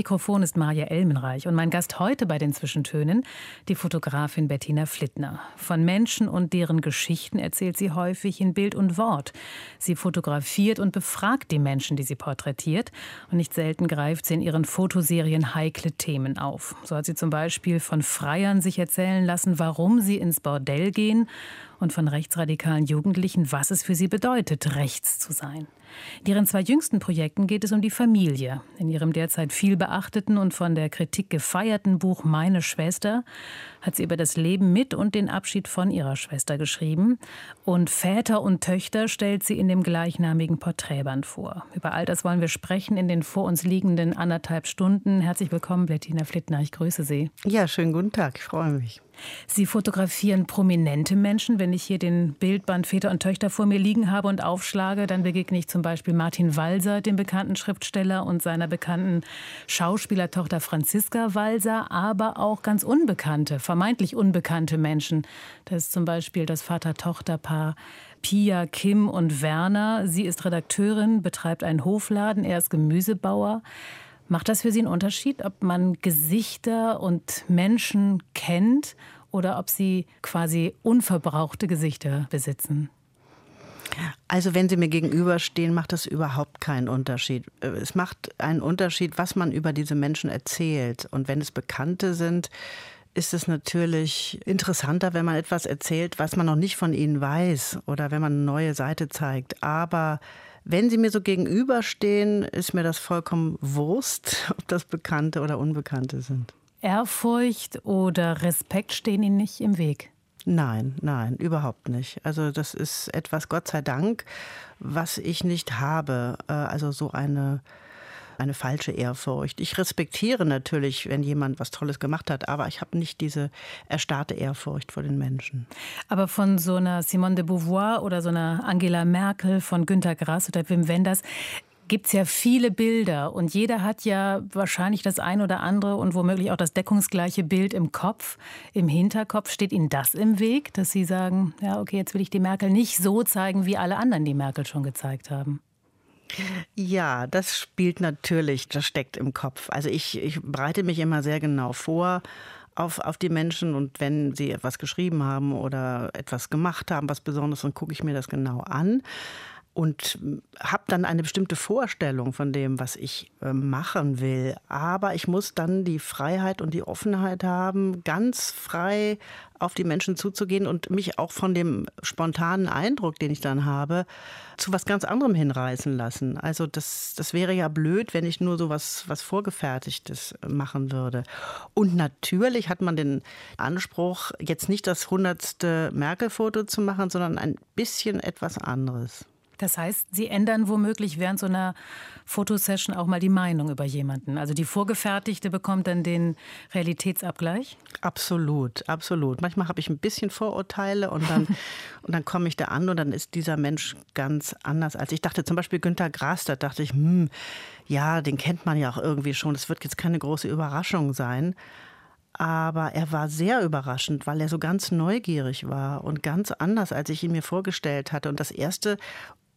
Mikrofon ist Maja Elmenreich und mein Gast heute bei den Zwischentönen, die Fotografin Bettina Flittner. Von Menschen und deren Geschichten erzählt sie häufig in Bild und Wort. Sie fotografiert und befragt die Menschen, die sie porträtiert. Und nicht selten greift sie in ihren Fotoserien heikle Themen auf. So hat sie zum Beispiel von Freiern sich erzählen lassen, warum sie ins Bordell gehen und von rechtsradikalen Jugendlichen, was es für sie bedeutet, rechts zu sein. Ihren zwei jüngsten Projekten geht es um die Familie. In ihrem derzeit viel beachteten und von der Kritik gefeierten Buch Meine Schwester hat sie über das Leben mit und den Abschied von ihrer Schwester geschrieben. Und Väter und Töchter stellt sie in dem gleichnamigen Porträtband vor. Über all das wollen wir sprechen in den vor uns liegenden anderthalb Stunden. Herzlich willkommen, Bettina Flittner. Ich grüße Sie. Ja, schönen guten Tag. Ich freue mich. Sie fotografieren prominente Menschen. Wenn ich hier den Bildband Väter und Töchter vor mir liegen habe und aufschlage, dann begegne ich zum Beispiel Martin Walser, dem bekannten Schriftsteller, und seiner bekannten Schauspielertochter Franziska Walser, aber auch ganz unbekannte, vermeintlich unbekannte Menschen. Das ist zum Beispiel das Vater-Tochter-Paar Pia, Kim und Werner. Sie ist Redakteurin, betreibt einen Hofladen, er ist Gemüsebauer. Macht das für Sie einen Unterschied, ob man Gesichter und Menschen kennt oder ob Sie quasi unverbrauchte Gesichter besitzen? Also wenn Sie mir gegenüberstehen, macht das überhaupt keinen Unterschied. Es macht einen Unterschied, was man über diese Menschen erzählt. Und wenn es Bekannte sind, ist es natürlich interessanter, wenn man etwas erzählt, was man noch nicht von ihnen weiß oder wenn man eine neue Seite zeigt. Aber wenn Sie mir so gegenüberstehen, ist mir das vollkommen Wurst, ob das Bekannte oder Unbekannte sind. Ehrfurcht oder Respekt stehen Ihnen nicht im Weg? Nein, nein, überhaupt nicht. Also das ist etwas, Gott sei Dank, was ich nicht habe. Äh, also so eine eine falsche Ehrfurcht. Ich respektiere natürlich, wenn jemand was Tolles gemacht hat, aber ich habe nicht diese erstarrte Ehrfurcht vor den Menschen. Aber von so einer Simone de Beauvoir oder so einer Angela Merkel, von Günter Grass oder Wim Wenders, gibt es ja viele Bilder und jeder hat ja wahrscheinlich das ein oder andere und womöglich auch das deckungsgleiche Bild im Kopf, im Hinterkopf. Steht Ihnen das im Weg, dass Sie sagen, ja, okay, jetzt will ich die Merkel nicht so zeigen, wie alle anderen die Merkel schon gezeigt haben? Ja, das spielt natürlich, das steckt im Kopf. Also ich, ich bereite mich immer sehr genau vor auf, auf die Menschen und wenn sie etwas geschrieben haben oder etwas gemacht haben, was Besonderes, dann gucke ich mir das genau an und habe dann eine bestimmte Vorstellung von dem, was ich äh, machen will. Aber ich muss dann die Freiheit und die Offenheit haben, ganz frei auf die Menschen zuzugehen und mich auch von dem spontanen Eindruck, den ich dann habe, zu was ganz anderem hinreißen lassen. Also das, das wäre ja blöd, wenn ich nur so was, was Vorgefertigtes machen würde. Und natürlich hat man den Anspruch, jetzt nicht das hundertste Merkel-Foto zu machen, sondern ein bisschen etwas anderes. Das heißt, Sie ändern womöglich während so einer Fotosession auch mal die Meinung über jemanden. Also die Vorgefertigte bekommt dann den Realitätsabgleich? Absolut, absolut. Manchmal habe ich ein bisschen Vorurteile und dann, und dann komme ich da an und dann ist dieser Mensch ganz anders als ich dachte. Zum Beispiel Günter Grass, da dachte ich, hm, ja, den kennt man ja auch irgendwie schon. Das wird jetzt keine große Überraschung sein. Aber er war sehr überraschend, weil er so ganz neugierig war und ganz anders, als ich ihn mir vorgestellt hatte. Und das Erste,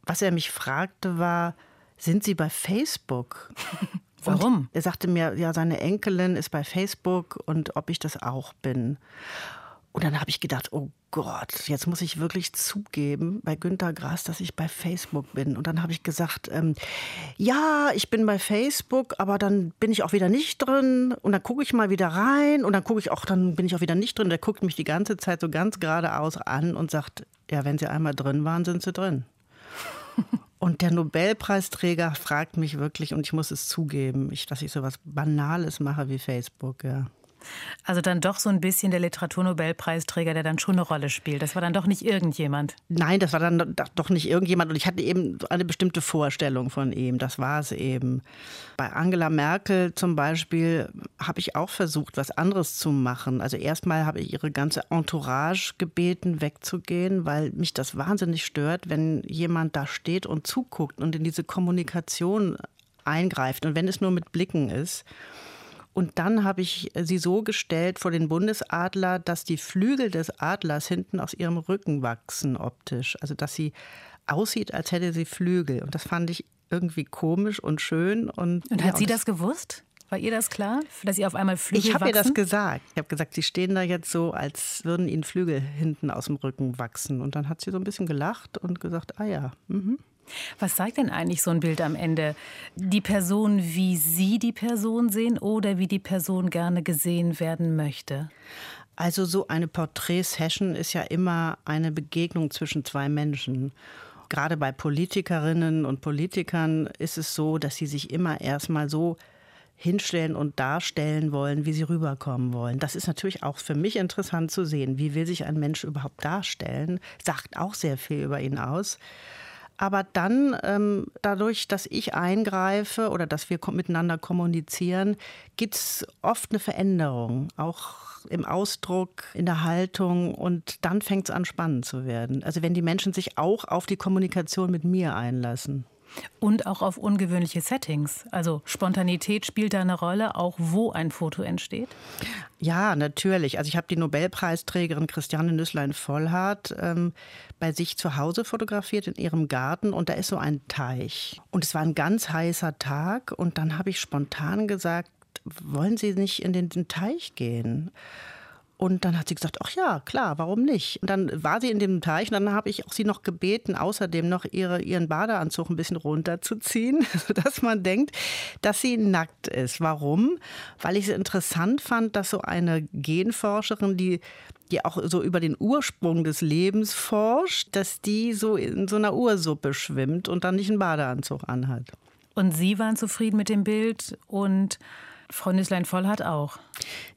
was er mich fragte, war, sind Sie bei Facebook? Warum? Und er sagte mir, ja, seine Enkelin ist bei Facebook und ob ich das auch bin. Und dann habe ich gedacht, oh Gott, jetzt muss ich wirklich zugeben bei Günter Grass, dass ich bei Facebook bin. Und dann habe ich gesagt, ähm, ja, ich bin bei Facebook, aber dann bin ich auch wieder nicht drin. Und dann gucke ich mal wieder rein und dann gucke ich auch, dann bin ich auch wieder nicht drin. Der guckt mich die ganze Zeit so ganz geradeaus an und sagt, ja, wenn Sie einmal drin waren, sind Sie drin. Und der Nobelpreisträger fragt mich wirklich, und ich muss es zugeben, ich, dass ich so was Banales mache wie Facebook. Ja. Also dann doch so ein bisschen der Literaturnobelpreisträger, der dann schon eine Rolle spielt. Das war dann doch nicht irgendjemand. Nein, das war dann doch nicht irgendjemand. Und ich hatte eben eine bestimmte Vorstellung von ihm. Das war es eben. Bei Angela Merkel zum Beispiel habe ich auch versucht, was anderes zu machen. Also erstmal habe ich ihre ganze Entourage gebeten, wegzugehen, weil mich das wahnsinnig stört, wenn jemand da steht und zuguckt und in diese Kommunikation eingreift. Und wenn es nur mit Blicken ist. Und dann habe ich sie so gestellt vor den Bundesadler, dass die Flügel des Adlers hinten aus ihrem Rücken wachsen optisch. Also dass sie aussieht, als hätte sie Flügel. Und das fand ich irgendwie komisch und schön. Und, und hat ja, sie das gewusst? War ihr das klar, dass sie auf einmal Flügel Ich habe ihr das gesagt. Ich habe gesagt, sie stehen da jetzt so, als würden ihnen Flügel hinten aus dem Rücken wachsen. Und dann hat sie so ein bisschen gelacht und gesagt, ah ja. Mhm. Was zeigt denn eigentlich so ein Bild am Ende? Die Person, wie Sie die Person sehen oder wie die Person gerne gesehen werden möchte? Also so eine Porträtsession ist ja immer eine Begegnung zwischen zwei Menschen. Gerade bei Politikerinnen und Politikern ist es so, dass sie sich immer erstmal so hinstellen und darstellen wollen, wie sie rüberkommen wollen. Das ist natürlich auch für mich interessant zu sehen. Wie will sich ein Mensch überhaupt darstellen? Sagt auch sehr viel über ihn aus. Aber dann, ähm, dadurch, dass ich eingreife oder dass wir miteinander kommunizieren, gibt es oft eine Veränderung, auch im Ausdruck, in der Haltung. Und dann fängt es an, spannend zu werden. Also wenn die Menschen sich auch auf die Kommunikation mit mir einlassen. Und auch auf ungewöhnliche Settings. Also Spontanität spielt da eine Rolle, auch wo ein Foto entsteht? Ja, natürlich. Also ich habe die Nobelpreisträgerin Christiane Nüsslein-Vollhardt ähm, bei sich zu Hause fotografiert in ihrem Garten und da ist so ein Teich. Und es war ein ganz heißer Tag und dann habe ich spontan gesagt, wollen Sie nicht in den, den Teich gehen? Und dann hat sie gesagt, ach ja, klar, warum nicht? Und dann war sie in dem Teich und dann habe ich auch sie noch gebeten, außerdem noch ihre, ihren Badeanzug ein bisschen runterzuziehen, sodass man denkt, dass sie nackt ist. Warum? Weil ich es interessant fand, dass so eine Genforscherin, die die auch so über den Ursprung des Lebens forscht, dass die so in so einer Ursuppe schwimmt und dann nicht einen Badeanzug anhat. Und Sie waren zufrieden mit dem Bild und Frau Nüsslein-Vollhardt auch.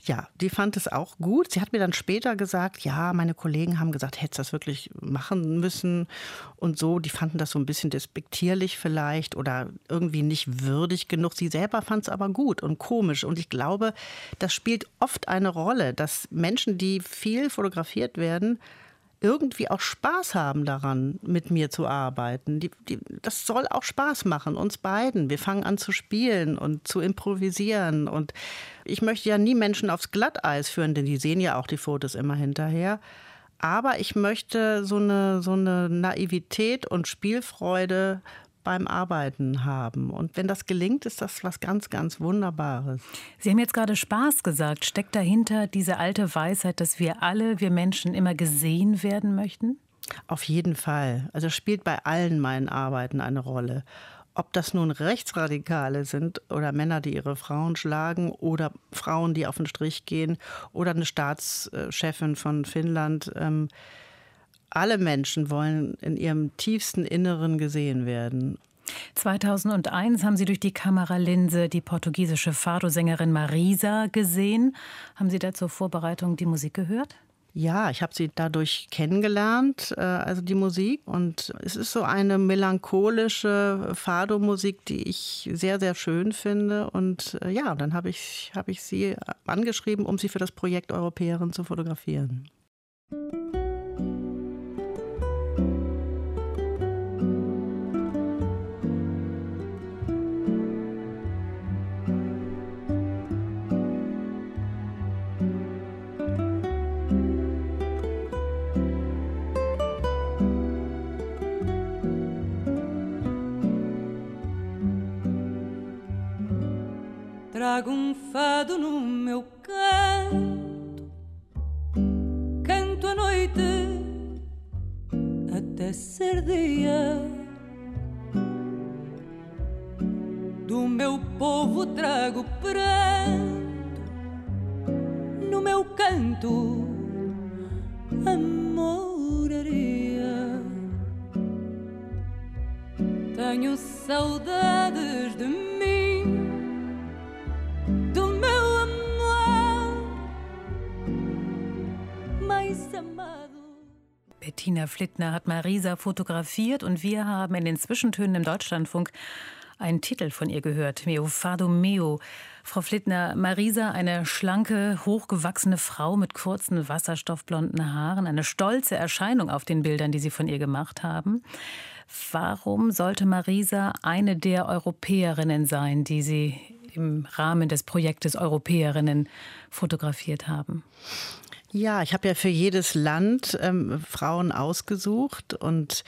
Ja, die fand es auch gut. Sie hat mir dann später gesagt, ja, meine Kollegen haben gesagt, hättest das wirklich machen müssen und so. Die fanden das so ein bisschen despektierlich vielleicht oder irgendwie nicht würdig genug. Sie selber fand es aber gut und komisch. Und ich glaube, das spielt oft eine Rolle, dass Menschen, die viel fotografiert werden, irgendwie auch Spaß haben daran, mit mir zu arbeiten. Die, die, das soll auch Spaß machen, uns beiden. Wir fangen an zu spielen und zu improvisieren. Und ich möchte ja nie Menschen aufs Glatteis führen, denn die sehen ja auch die Fotos immer hinterher. Aber ich möchte so eine, so eine Naivität und Spielfreude beim Arbeiten haben. Und wenn das gelingt, ist das was ganz, ganz Wunderbares. Sie haben jetzt gerade Spaß gesagt. Steckt dahinter diese alte Weisheit, dass wir alle, wir Menschen, immer gesehen werden möchten? Auf jeden Fall. Also spielt bei allen meinen Arbeiten eine Rolle. Ob das nun Rechtsradikale sind oder Männer, die ihre Frauen schlagen oder Frauen, die auf den Strich gehen oder eine Staatschefin von Finnland. Ähm, alle Menschen wollen in ihrem tiefsten Inneren gesehen werden. 2001 haben Sie durch die Kameralinse die portugiesische Fado-Sängerin Marisa gesehen. Haben Sie da zur Vorbereitung die Musik gehört? Ja, ich habe sie dadurch kennengelernt, äh, also die Musik. Und es ist so eine melancholische Fado-Musik, die ich sehr, sehr schön finde. Und äh, ja, dann habe ich, hab ich sie angeschrieben, um sie für das Projekt Europäerin zu fotografieren. Trago um fado no meu canto, canto a noite até ser dia. Do meu povo trago pranto no meu canto, amoraria. Tenho saudades de mim Bettina Flittner hat Marisa fotografiert und wir haben in den Zwischentönen im Deutschlandfunk einen Titel von ihr gehört, Meo Fado Meo. Frau Flittner, Marisa, eine schlanke, hochgewachsene Frau mit kurzen, wasserstoffblonden Haaren, eine stolze Erscheinung auf den Bildern, die Sie von ihr gemacht haben. Warum sollte Marisa eine der Europäerinnen sein, die Sie im Rahmen des Projektes Europäerinnen fotografiert haben? Ja, ich habe ja für jedes Land ähm, Frauen ausgesucht und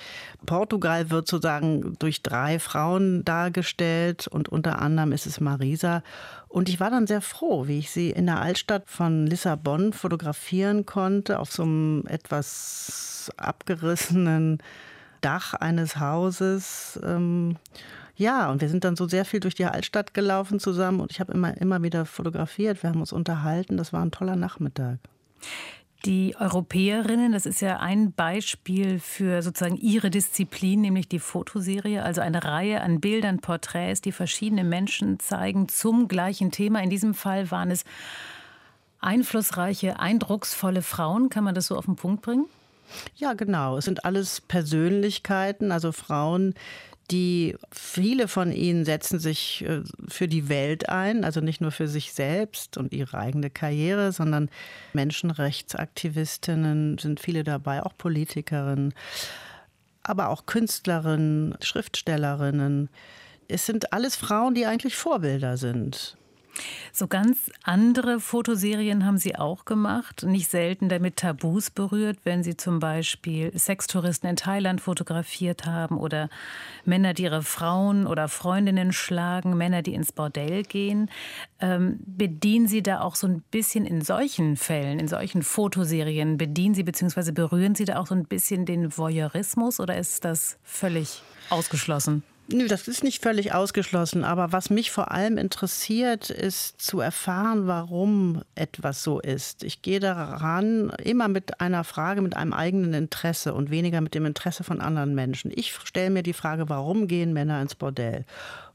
Portugal wird sozusagen durch drei Frauen dargestellt und unter anderem ist es Marisa. Und ich war dann sehr froh, wie ich sie in der Altstadt von Lissabon fotografieren konnte, auf so einem etwas abgerissenen Dach eines Hauses. Ähm, ja, und wir sind dann so sehr viel durch die Altstadt gelaufen zusammen und ich habe immer, immer wieder fotografiert. Wir haben uns unterhalten. Das war ein toller Nachmittag. Die Europäerinnen, das ist ja ein Beispiel für sozusagen ihre Disziplin, nämlich die Fotoserie, also eine Reihe an Bildern, Porträts, die verschiedene Menschen zeigen zum gleichen Thema. In diesem Fall waren es einflussreiche, eindrucksvolle Frauen. Kann man das so auf den Punkt bringen? Ja, genau. Es sind alles Persönlichkeiten, also Frauen, die viele von ihnen setzen sich äh, für die Welt ein, also nicht nur für sich selbst und ihre eigene Karriere, sondern Menschenrechtsaktivistinnen sind viele dabei, auch Politikerinnen, aber auch Künstlerinnen, Schriftstellerinnen. Es sind alles Frauen, die eigentlich Vorbilder sind. So ganz andere Fotoserien haben Sie auch gemacht, nicht selten damit Tabus berührt, wenn Sie zum Beispiel Sextouristen in Thailand fotografiert haben oder Männer, die ihre Frauen oder Freundinnen schlagen, Männer, die ins Bordell gehen. Ähm, bedienen Sie da auch so ein bisschen in solchen Fällen, in solchen Fotoserien, bedienen Sie bzw. berühren Sie da auch so ein bisschen den Voyeurismus oder ist das völlig ausgeschlossen? Nö, das ist nicht völlig ausgeschlossen. Aber was mich vor allem interessiert, ist zu erfahren, warum etwas so ist. Ich gehe daran immer mit einer Frage, mit einem eigenen Interesse und weniger mit dem Interesse von anderen Menschen. Ich stelle mir die Frage, warum gehen Männer ins Bordell?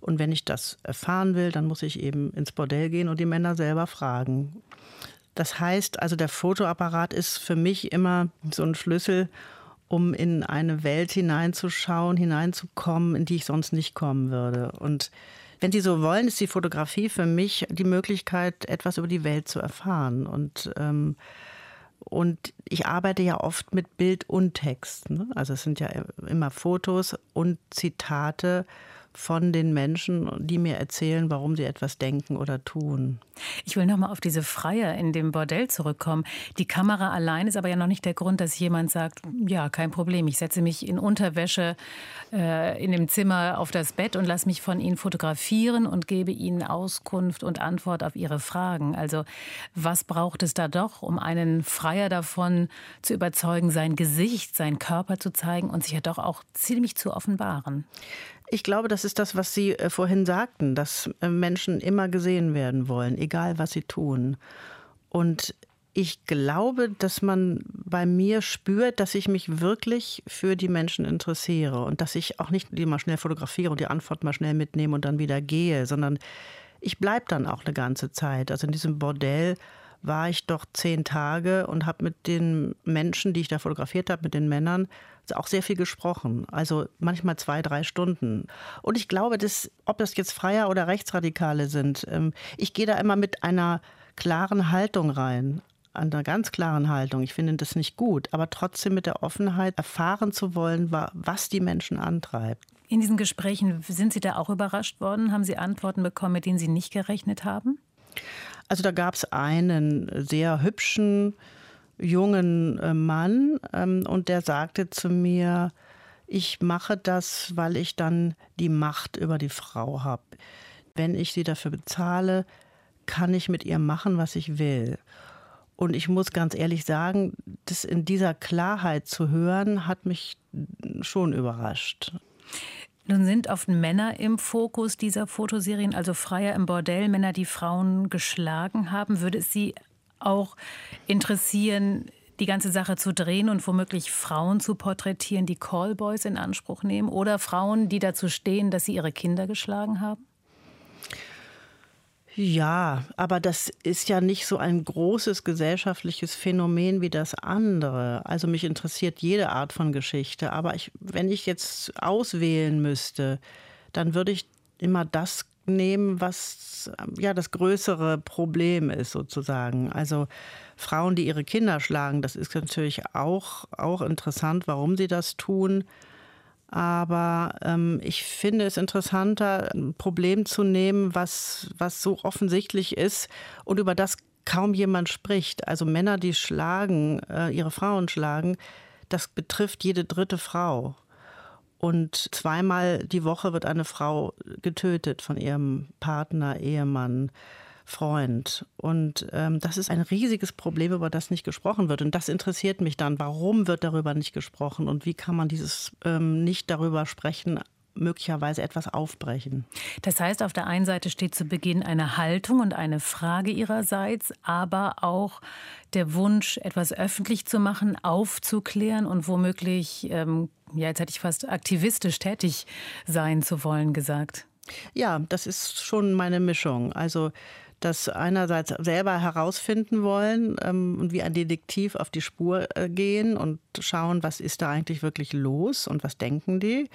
Und wenn ich das erfahren will, dann muss ich eben ins Bordell gehen und die Männer selber fragen. Das heißt, also der Fotoapparat ist für mich immer so ein Schlüssel, um in eine Welt hineinzuschauen, hineinzukommen, in die ich sonst nicht kommen würde. Und wenn Sie so wollen, ist die Fotografie für mich die Möglichkeit, etwas über die Welt zu erfahren. Und, ähm, und ich arbeite ja oft mit Bild und Text. Ne? Also es sind ja immer Fotos und Zitate von den Menschen, die mir erzählen, warum sie etwas denken oder tun. Ich will noch mal auf diese Freier in dem Bordell zurückkommen. Die Kamera allein ist aber ja noch nicht der Grund, dass jemand sagt, ja, kein Problem, ich setze mich in Unterwäsche äh, in dem Zimmer auf das Bett und lasse mich von Ihnen fotografieren und gebe Ihnen Auskunft und Antwort auf Ihre Fragen. Also was braucht es da doch, um einen Freier davon zu überzeugen, sein Gesicht, seinen Körper zu zeigen und sich ja doch auch ziemlich zu offenbaren? Ich glaube, das ist das, was Sie äh, vorhin sagten, dass äh, Menschen immer gesehen werden wollen, egal was sie tun. Und ich glaube, dass man bei mir spürt, dass ich mich wirklich für die Menschen interessiere und dass ich auch nicht die mal schnell fotografiere und die Antwort mal schnell mitnehme und dann wieder gehe, sondern ich bleibe dann auch eine ganze Zeit. Also in diesem Bordell war ich doch zehn Tage und habe mit den Menschen, die ich da fotografiert habe, mit den Männern, auch sehr viel gesprochen. Also manchmal zwei, drei Stunden. Und ich glaube, dass, ob das jetzt Freier oder Rechtsradikale sind, ähm, ich gehe da immer mit einer klaren Haltung rein. Einer ganz klaren Haltung. Ich finde das nicht gut, aber trotzdem mit der Offenheit erfahren zu wollen, was die Menschen antreibt. In diesen Gesprächen sind Sie da auch überrascht worden? Haben Sie Antworten bekommen, mit denen Sie nicht gerechnet haben? Also da gab es einen sehr hübschen, jungen äh, Mann ähm, und der sagte zu mir, ich mache das, weil ich dann die Macht über die Frau habe. Wenn ich sie dafür bezahle, kann ich mit ihr machen, was ich will. Und ich muss ganz ehrlich sagen, das in dieser Klarheit zu hören, hat mich schon überrascht. Nun sind oft Männer im Fokus dieser Fotoserien, also Freier im Bordell, Männer, die Frauen geschlagen haben. Würde es Sie auch interessieren, die ganze Sache zu drehen und womöglich Frauen zu porträtieren, die Callboys in Anspruch nehmen oder Frauen, die dazu stehen, dass sie ihre Kinder geschlagen haben? Ja, aber das ist ja nicht so ein großes gesellschaftliches Phänomen wie das andere. Also mich interessiert jede Art von Geschichte. Aber ich, wenn ich jetzt auswählen müsste, dann würde ich immer das nehmen, was ja das größere Problem ist sozusagen. Also Frauen, die ihre Kinder schlagen, das ist natürlich auch, auch interessant, warum sie das tun. Aber ähm, ich finde es interessanter, ein Problem zu nehmen, was, was so offensichtlich ist und über das kaum jemand spricht. Also Männer, die schlagen, äh, ihre Frauen schlagen, das betrifft jede dritte Frau. Und zweimal die Woche wird eine Frau getötet von ihrem Partner, Ehemann. Freund. Und ähm, das ist ein riesiges Problem, über das nicht gesprochen wird. Und das interessiert mich dann. Warum wird darüber nicht gesprochen? Und wie kann man dieses ähm, nicht darüber sprechen möglicherweise etwas aufbrechen. Das heißt, auf der einen Seite steht zu Beginn eine Haltung und eine Frage ihrerseits, aber auch der Wunsch, etwas öffentlich zu machen, aufzuklären und womöglich, ähm, ja, jetzt hätte ich fast aktivistisch tätig sein zu wollen gesagt. Ja, das ist schon meine Mischung. Also das einerseits selber herausfinden wollen ähm, und wie ein Detektiv auf die Spur äh, gehen und schauen, was ist da eigentlich wirklich los und was denken die.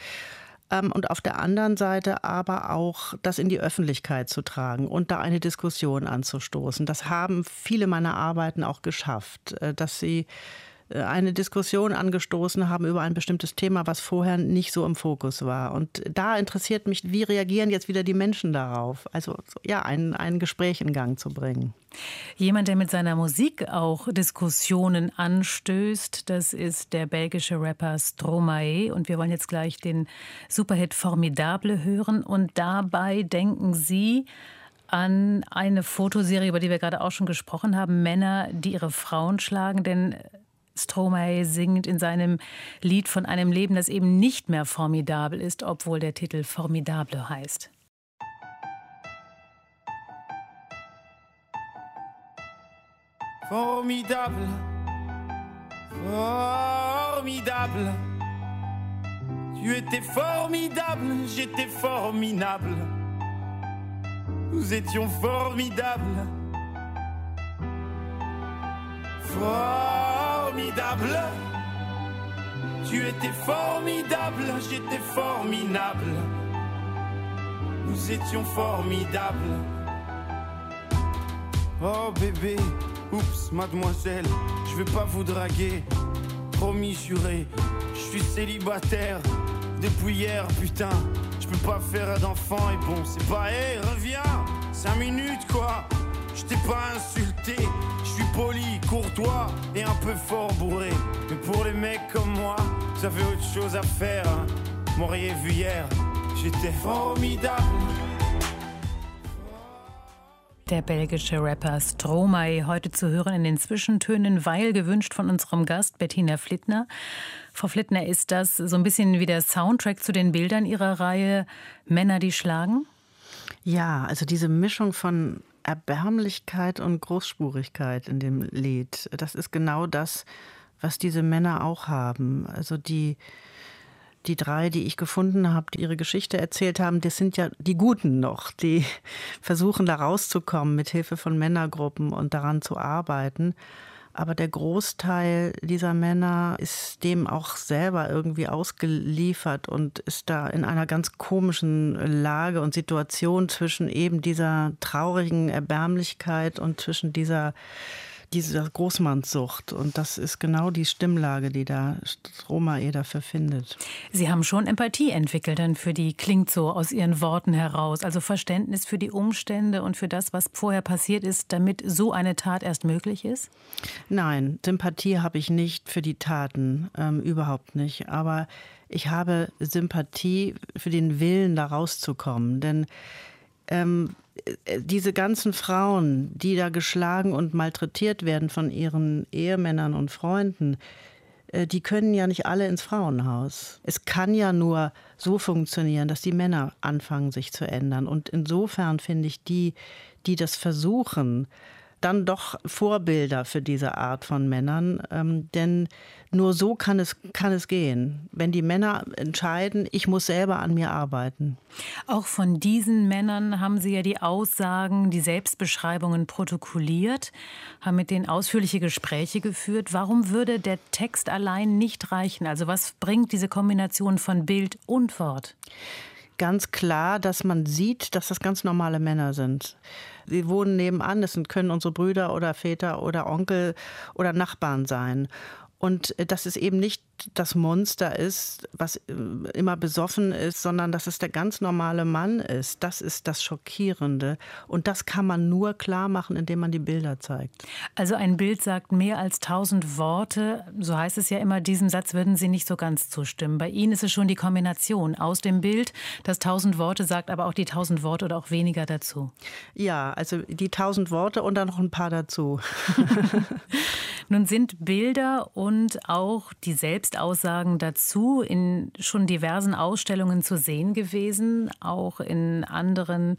Ähm, und auf der anderen Seite aber auch das in die Öffentlichkeit zu tragen und da eine Diskussion anzustoßen. Das haben viele meiner Arbeiten auch geschafft, äh, dass sie eine Diskussion angestoßen haben über ein bestimmtes Thema, was vorher nicht so im Fokus war. Und da interessiert mich, wie reagieren jetzt wieder die Menschen darauf? Also ja, ein, ein Gespräch in Gang zu bringen. Jemand, der mit seiner Musik auch Diskussionen anstößt, das ist der belgische Rapper Stromae. Und wir wollen jetzt gleich den Superhit Formidable hören. Und dabei denken Sie, an eine Fotoserie, über die wir gerade auch schon gesprochen haben, Männer, die ihre Frauen schlagen. Denn Stromae singt in seinem Lied von einem Leben, das eben nicht mehr formidabel ist, obwohl der Titel Formidable heißt. Formidable, formidable. Tu étais formidable, j'étais formidable. Nous étions formidables. Formidable. Tu étais formidable, j'étais formidable. Nous étions formidables. Oh bébé, oups, mademoiselle, je vais pas vous draguer. Promis, juré, je suis célibataire depuis hier, putain. Je peux pas faire d'enfant et bon, c'est pas, hé, reviens, cinq minutes quoi. Je t'ai pas insulté, suis poli, courtois et un peu fort bourré. Mais pour les mecs comme moi, j'avais autre chose à faire. Hein. M'auriez vu hier, j'étais formidable. Der belgische Rapper Stromae heute zu hören in den Zwischentönen, weil gewünscht von unserem Gast Bettina Flittner. Frau Flittner, ist das so ein bisschen wie der Soundtrack zu den Bildern Ihrer Reihe Männer, die schlagen? Ja, also diese Mischung von Erbärmlichkeit und Großspurigkeit in dem Lied. Das ist genau das, was diese Männer auch haben. Also die, die drei, die ich gefunden habe, die ihre Geschichte erzählt haben, das sind ja die Guten noch, die versuchen da rauszukommen mit Hilfe von Männergruppen und daran zu arbeiten. Aber der Großteil dieser Männer ist dem auch selber irgendwie ausgeliefert und ist da in einer ganz komischen Lage und Situation zwischen eben dieser traurigen Erbärmlichkeit und zwischen dieser diese Großmannssucht. Und das ist genau die Stimmlage, die da Stromae dafür findet. Sie haben schon Empathie entwickelt, dann für die klingt so aus Ihren Worten heraus. Also Verständnis für die Umstände und für das, was vorher passiert ist, damit so eine Tat erst möglich ist? Nein, Sympathie habe ich nicht für die Taten, ähm, überhaupt nicht. Aber ich habe Sympathie für den Willen, da rauszukommen. Denn ähm, diese ganzen Frauen, die da geschlagen und malträtiert werden von ihren Ehemännern und Freunden, äh, die können ja nicht alle ins Frauenhaus. Es kann ja nur so funktionieren, dass die Männer anfangen, sich zu ändern. Und insofern finde ich die, die das versuchen, dann doch Vorbilder für diese Art von Männern. Ähm, denn nur so kann es, kann es gehen, wenn die Männer entscheiden, ich muss selber an mir arbeiten. Auch von diesen Männern haben Sie ja die Aussagen, die Selbstbeschreibungen protokolliert, haben mit denen ausführliche Gespräche geführt. Warum würde der Text allein nicht reichen? Also was bringt diese Kombination von Bild und Wort? Ganz klar, dass man sieht, dass das ganz normale Männer sind. Sie wohnen nebenan, das können unsere Brüder oder Väter oder Onkel oder Nachbarn sein. Und äh, dass es eben nicht das Monster ist, was äh, immer besoffen ist, sondern dass es der ganz normale Mann ist. Das ist das Schockierende. Und das kann man nur klar machen, indem man die Bilder zeigt. Also ein Bild sagt mehr als tausend Worte. So heißt es ja immer, diesem Satz würden Sie nicht so ganz zustimmen. Bei Ihnen ist es schon die Kombination aus dem Bild, das tausend Worte sagt, aber auch die tausend Worte oder auch weniger dazu. Ja, also die tausend Worte und dann noch ein paar dazu. Nun sind Bilder und auch die Selbstaussagen dazu in schon diversen Ausstellungen zu sehen gewesen, auch in anderen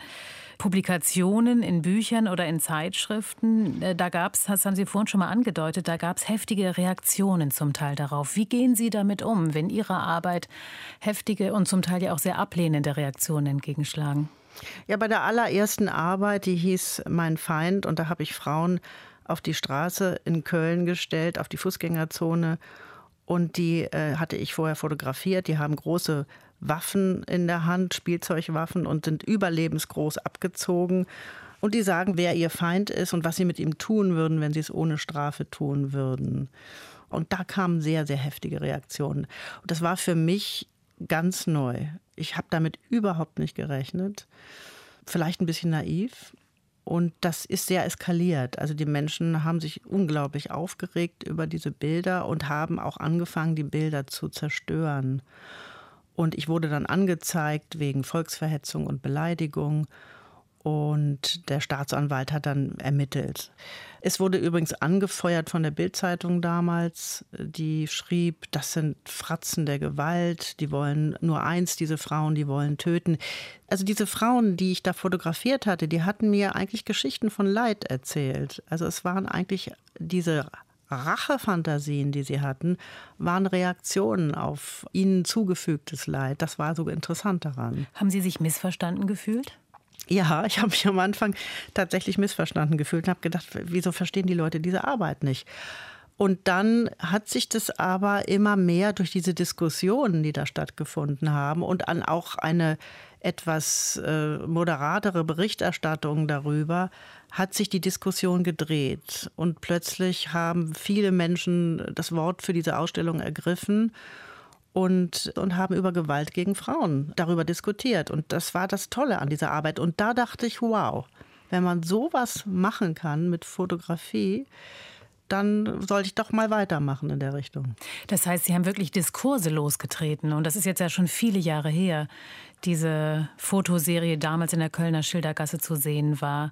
Publikationen, in Büchern oder in Zeitschriften. Äh, da gab es, das haben Sie vorhin schon mal angedeutet, da gab es heftige Reaktionen zum Teil darauf. Wie gehen Sie damit um, wenn Ihrer Arbeit heftige und zum Teil ja auch sehr ablehnende Reaktionen entgegenschlagen? Ja, bei der allerersten Arbeit, die hieß Mein Feind, und da habe ich Frauen auf die Straße in Köln gestellt, auf die Fußgängerzone. Und die äh, hatte ich vorher fotografiert. Die haben große Waffen in der Hand, Spielzeugwaffen und sind überlebensgroß abgezogen. Und die sagen, wer ihr Feind ist und was sie mit ihm tun würden, wenn sie es ohne Strafe tun würden. Und da kamen sehr, sehr heftige Reaktionen. Und das war für mich ganz neu. Ich habe damit überhaupt nicht gerechnet. Vielleicht ein bisschen naiv, und das ist sehr eskaliert. Also die Menschen haben sich unglaublich aufgeregt über diese Bilder und haben auch angefangen, die Bilder zu zerstören. Und ich wurde dann angezeigt wegen Volksverhetzung und Beleidigung. Und der Staatsanwalt hat dann ermittelt. Es wurde übrigens angefeuert von der Bildzeitung damals, die schrieb, das sind Fratzen der Gewalt, die wollen nur eins, diese Frauen, die wollen töten. Also diese Frauen, die ich da fotografiert hatte, die hatten mir eigentlich Geschichten von Leid erzählt. Also es waren eigentlich diese Rachefantasien, die sie hatten, waren Reaktionen auf ihnen zugefügtes Leid. Das war so interessant daran. Haben Sie sich missverstanden gefühlt? Ja, ich habe mich am Anfang tatsächlich missverstanden gefühlt und habe gedacht, wieso verstehen die Leute diese Arbeit nicht? Und dann hat sich das aber immer mehr durch diese Diskussionen, die da stattgefunden haben und an auch eine etwas äh, moderatere Berichterstattung darüber, hat sich die Diskussion gedreht. Und plötzlich haben viele Menschen das Wort für diese Ausstellung ergriffen und, und haben über Gewalt gegen Frauen darüber diskutiert. Und das war das Tolle an dieser Arbeit. Und da dachte ich, wow, wenn man sowas machen kann mit Fotografie, dann sollte ich doch mal weitermachen in der Richtung. Das heißt, Sie haben wirklich Diskurse losgetreten und das ist jetzt ja schon viele Jahre her, diese Fotoserie damals in der Kölner Schildergasse zu sehen war.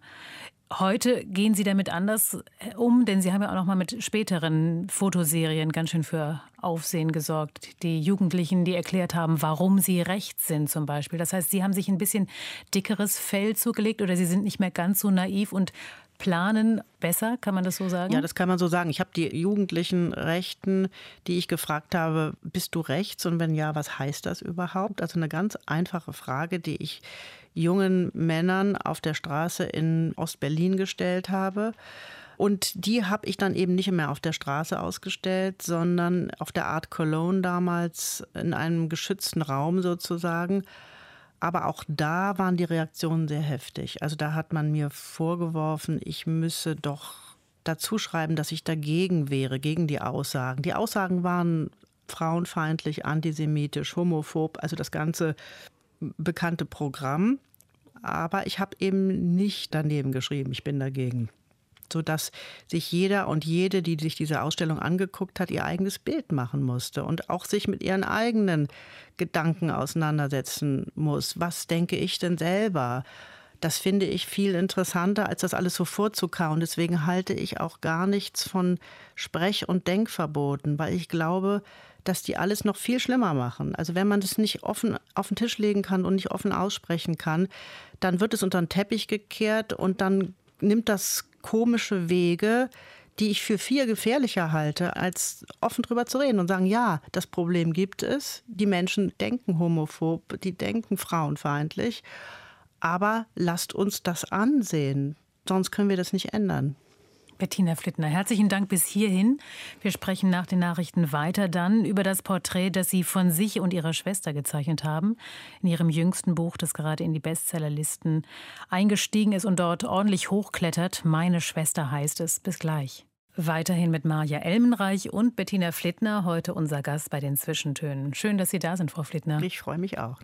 Heute gehen Sie damit anders äh, um, denn Sie haben ja auch noch mal mit späteren Fotoserien ganz schön für Aufsehen gesorgt. Die Jugendlichen, die erklärt haben, warum sie rechts sind zum Beispiel. Das heißt, Sie haben sich ein bisschen dickeres Fell zugelegt oder Sie sind nicht mehr ganz so naiv und planen besser, kann man das so sagen? Ja, das kann man so sagen. Ich habe die jugendlichen Rechten, die ich gefragt habe, bist du rechts und wenn ja, was heißt das überhaupt? Also eine ganz einfache Frage, die ich jungen Männern auf der Straße in Ostberlin gestellt habe. Und die habe ich dann eben nicht mehr auf der Straße ausgestellt, sondern auf der Art Cologne damals in einem geschützten Raum sozusagen. Aber auch da waren die Reaktionen sehr heftig. Also da hat man mir vorgeworfen, ich müsse doch dazu schreiben, dass ich dagegen wäre, gegen die Aussagen. Die Aussagen waren frauenfeindlich, antisemitisch, homophob, also das ganze bekannte Programm. Aber ich habe eben nicht daneben geschrieben, ich bin dagegen. Sodass sich jeder und jede, die sich diese Ausstellung angeguckt hat, ihr eigenes Bild machen musste und auch sich mit ihren eigenen Gedanken auseinandersetzen muss. Was denke ich denn selber? Das finde ich viel interessanter, als das alles so vorzukauen. Deswegen halte ich auch gar nichts von Sprech- und Denkverboten, weil ich glaube, dass die alles noch viel schlimmer machen. Also wenn man das nicht offen auf den Tisch legen kann und nicht offen aussprechen kann, dann wird es unter den Teppich gekehrt und dann nimmt das komische Wege, die ich für viel gefährlicher halte, als offen drüber zu reden und sagen, ja, das Problem gibt es. Die Menschen denken homophob, die denken frauenfeindlich. Aber lasst uns das ansehen, sonst können wir das nicht ändern. Bettina Flittner, herzlichen Dank bis hierhin. Wir sprechen nach den Nachrichten weiter dann über das Porträt, das Sie von sich und Ihrer Schwester gezeichnet haben. In Ihrem jüngsten Buch, das gerade in die Bestsellerlisten eingestiegen ist und dort ordentlich hochklettert. Meine Schwester heißt es. Bis gleich. Weiterhin mit Maja Elmenreich und Bettina Flittner, heute unser Gast bei den Zwischentönen. Schön, dass Sie da sind, Frau Flittner. Ich freue mich auch.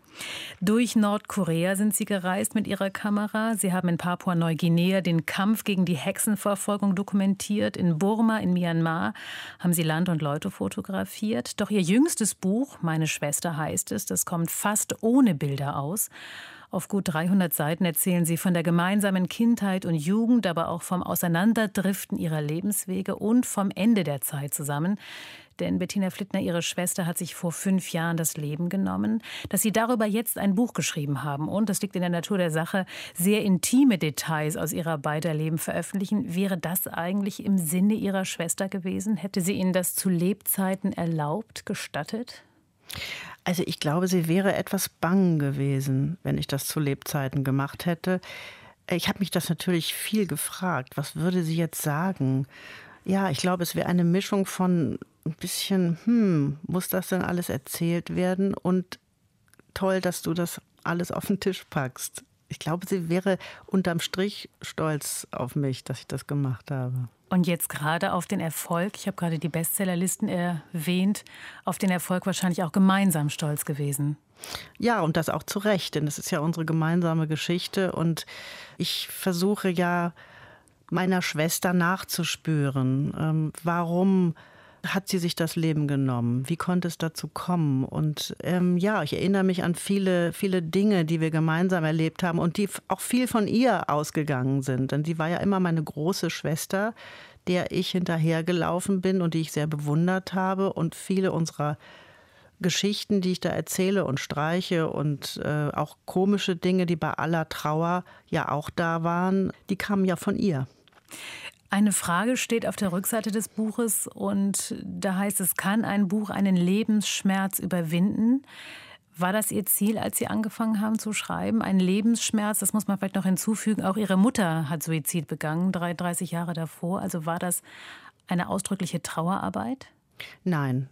Durch Nordkorea sind Sie gereist mit Ihrer Kamera. Sie haben in Papua-Neuguinea den Kampf gegen die Hexenverfolgung dokumentiert. In Burma, in Myanmar haben Sie Land und Leute fotografiert. Doch Ihr jüngstes Buch, Meine Schwester heißt es, das kommt fast ohne Bilder aus. Auf gut 300 Seiten erzählen sie von der gemeinsamen Kindheit und Jugend, aber auch vom Auseinanderdriften ihrer Lebenswege und vom Ende der Zeit zusammen. Denn Bettina Flittner, ihre Schwester, hat sich vor fünf Jahren das Leben genommen. Dass Sie darüber jetzt ein Buch geschrieben haben und, das liegt in der Natur der Sache, sehr intime Details aus Ihrer beider Leben veröffentlichen, wäre das eigentlich im Sinne Ihrer Schwester gewesen? Hätte sie Ihnen das zu Lebzeiten erlaubt, gestattet? Also ich glaube, sie wäre etwas bang gewesen, wenn ich das zu Lebzeiten gemacht hätte. Ich habe mich das natürlich viel gefragt. Was würde sie jetzt sagen? Ja, ich glaube, es wäre eine Mischung von ein bisschen, hm, muss das denn alles erzählt werden? Und toll, dass du das alles auf den Tisch packst. Ich glaube, sie wäre unterm Strich stolz auf mich, dass ich das gemacht habe. Und jetzt gerade auf den Erfolg, ich habe gerade die Bestsellerlisten erwähnt, auf den Erfolg wahrscheinlich auch gemeinsam stolz gewesen. Ja, und das auch zu Recht, denn das ist ja unsere gemeinsame Geschichte. Und ich versuche ja meiner Schwester nachzuspüren. Ähm, warum hat sie sich das Leben genommen? Wie konnte es dazu kommen? Und ähm, ja, ich erinnere mich an viele, viele Dinge, die wir gemeinsam erlebt haben und die auch viel von ihr ausgegangen sind. Denn sie war ja immer meine große Schwester, der ich hinterhergelaufen bin und die ich sehr bewundert habe. Und viele unserer Geschichten, die ich da erzähle und streiche und äh, auch komische Dinge, die bei aller Trauer ja auch da waren, die kamen ja von ihr. Eine Frage steht auf der Rückseite des Buches und da heißt es, kann ein Buch einen Lebensschmerz überwinden? War das Ihr Ziel, als Sie angefangen haben zu schreiben? Ein Lebensschmerz, das muss man vielleicht noch hinzufügen. Auch Ihre Mutter hat Suizid begangen, 33 Jahre davor. Also war das eine ausdrückliche Trauerarbeit? Nein.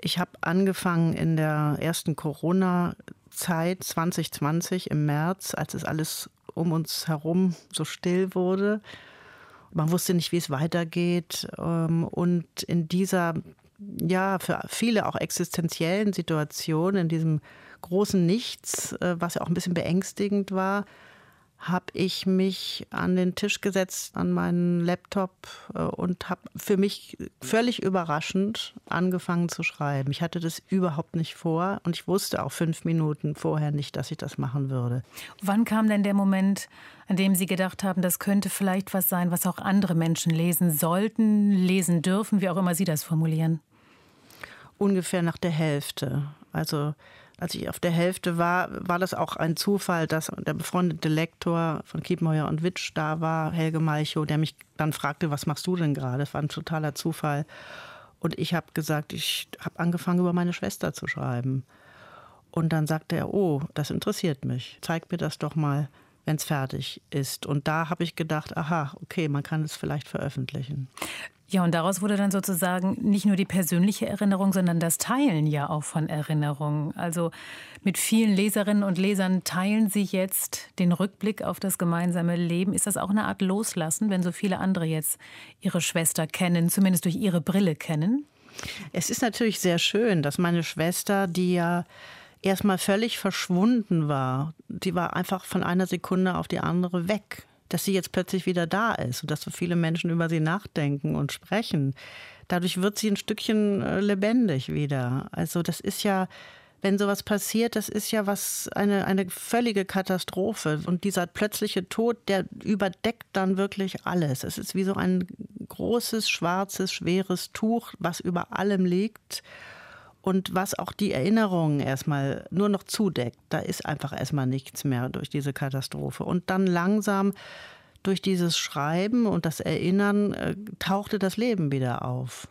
Ich habe angefangen in der ersten Corona-Zeit 2020 im März, als es alles um uns herum so still wurde man wusste nicht, wie es weitergeht. Ähm, und in dieser, ja, für viele auch existenziellen Situation, in diesem großen Nichts, äh, was ja auch ein bisschen beängstigend war, habe ich mich an den Tisch gesetzt, an meinen Laptop äh, und habe für mich völlig überraschend angefangen zu schreiben. Ich hatte das überhaupt nicht vor und ich wusste auch fünf Minuten vorher nicht, dass ich das machen würde. Wann kam denn der Moment, an dem Sie gedacht haben, das könnte vielleicht was sein, was auch andere Menschen lesen sollten, lesen dürfen, wie auch immer Sie das formulieren? Ungefähr nach der Hälfte. Also als ich auf der Hälfte war, war das auch ein Zufall, dass der befreundete Lektor von Kiepenheuer und Witsch da war, Helge Malchow, der mich dann fragte, was machst du denn gerade? Das war ein totaler Zufall. Und ich habe gesagt, ich habe angefangen, über meine Schwester zu schreiben. Und dann sagte er, oh, das interessiert mich. Zeig mir das doch mal, wenn es fertig ist. Und da habe ich gedacht, aha, okay, man kann es vielleicht veröffentlichen. Ja, und daraus wurde dann sozusagen nicht nur die persönliche Erinnerung, sondern das Teilen ja auch von Erinnerungen. Also mit vielen Leserinnen und Lesern teilen Sie jetzt den Rückblick auf das gemeinsame Leben. Ist das auch eine Art Loslassen, wenn so viele andere jetzt Ihre Schwester kennen, zumindest durch Ihre Brille kennen? Es ist natürlich sehr schön, dass meine Schwester, die ja erstmal völlig verschwunden war, die war einfach von einer Sekunde auf die andere weg dass sie jetzt plötzlich wieder da ist und dass so viele Menschen über sie nachdenken und sprechen. Dadurch wird sie ein Stückchen äh, lebendig wieder. Also das ist ja, wenn sowas passiert, das ist ja was eine eine völlige Katastrophe und dieser plötzliche Tod, der überdeckt dann wirklich alles. Es ist wie so ein großes schwarzes schweres Tuch, was über allem liegt und was auch die Erinnerungen erstmal nur noch zudeckt. Da ist einfach erstmal nichts mehr durch diese Katastrophe. Und dann langsam durch dieses Schreiben und das Erinnern äh, tauchte das Leben wieder auf.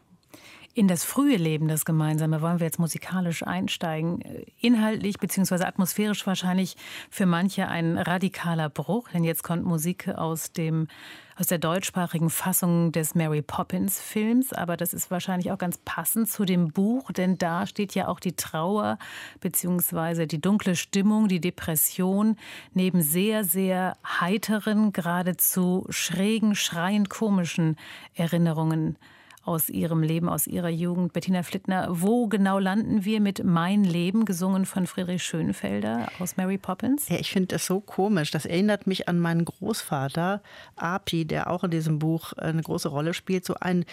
In das frühe Leben, das Gemeinsame, wollen wir jetzt musikalisch einsteigen. Inhaltlich bzw. atmosphärisch wahrscheinlich für manche ein radikaler Bruch, denn jetzt kommt Musik aus dem aus der deutschsprachigen Fassung des Mary Poppins Films, aber das ist wahrscheinlich auch ganz passend zu dem Buch, denn da steht ja auch die Trauer bzw. die dunkle Stimmung, die Depression neben sehr sehr heiteren, geradezu schrägen, schreiend komischen Erinnerungen aus ihrem Leben, aus ihrer Jugend. Bettina Flittner, wo genau landen wir mit Mein Leben, gesungen von Friedrich Schönfelder aus Mary Poppins? Ja, ich finde das so komisch. Das erinnert mich an meinen Großvater, Api, der auch in diesem Buch eine große Rolle spielt. So ein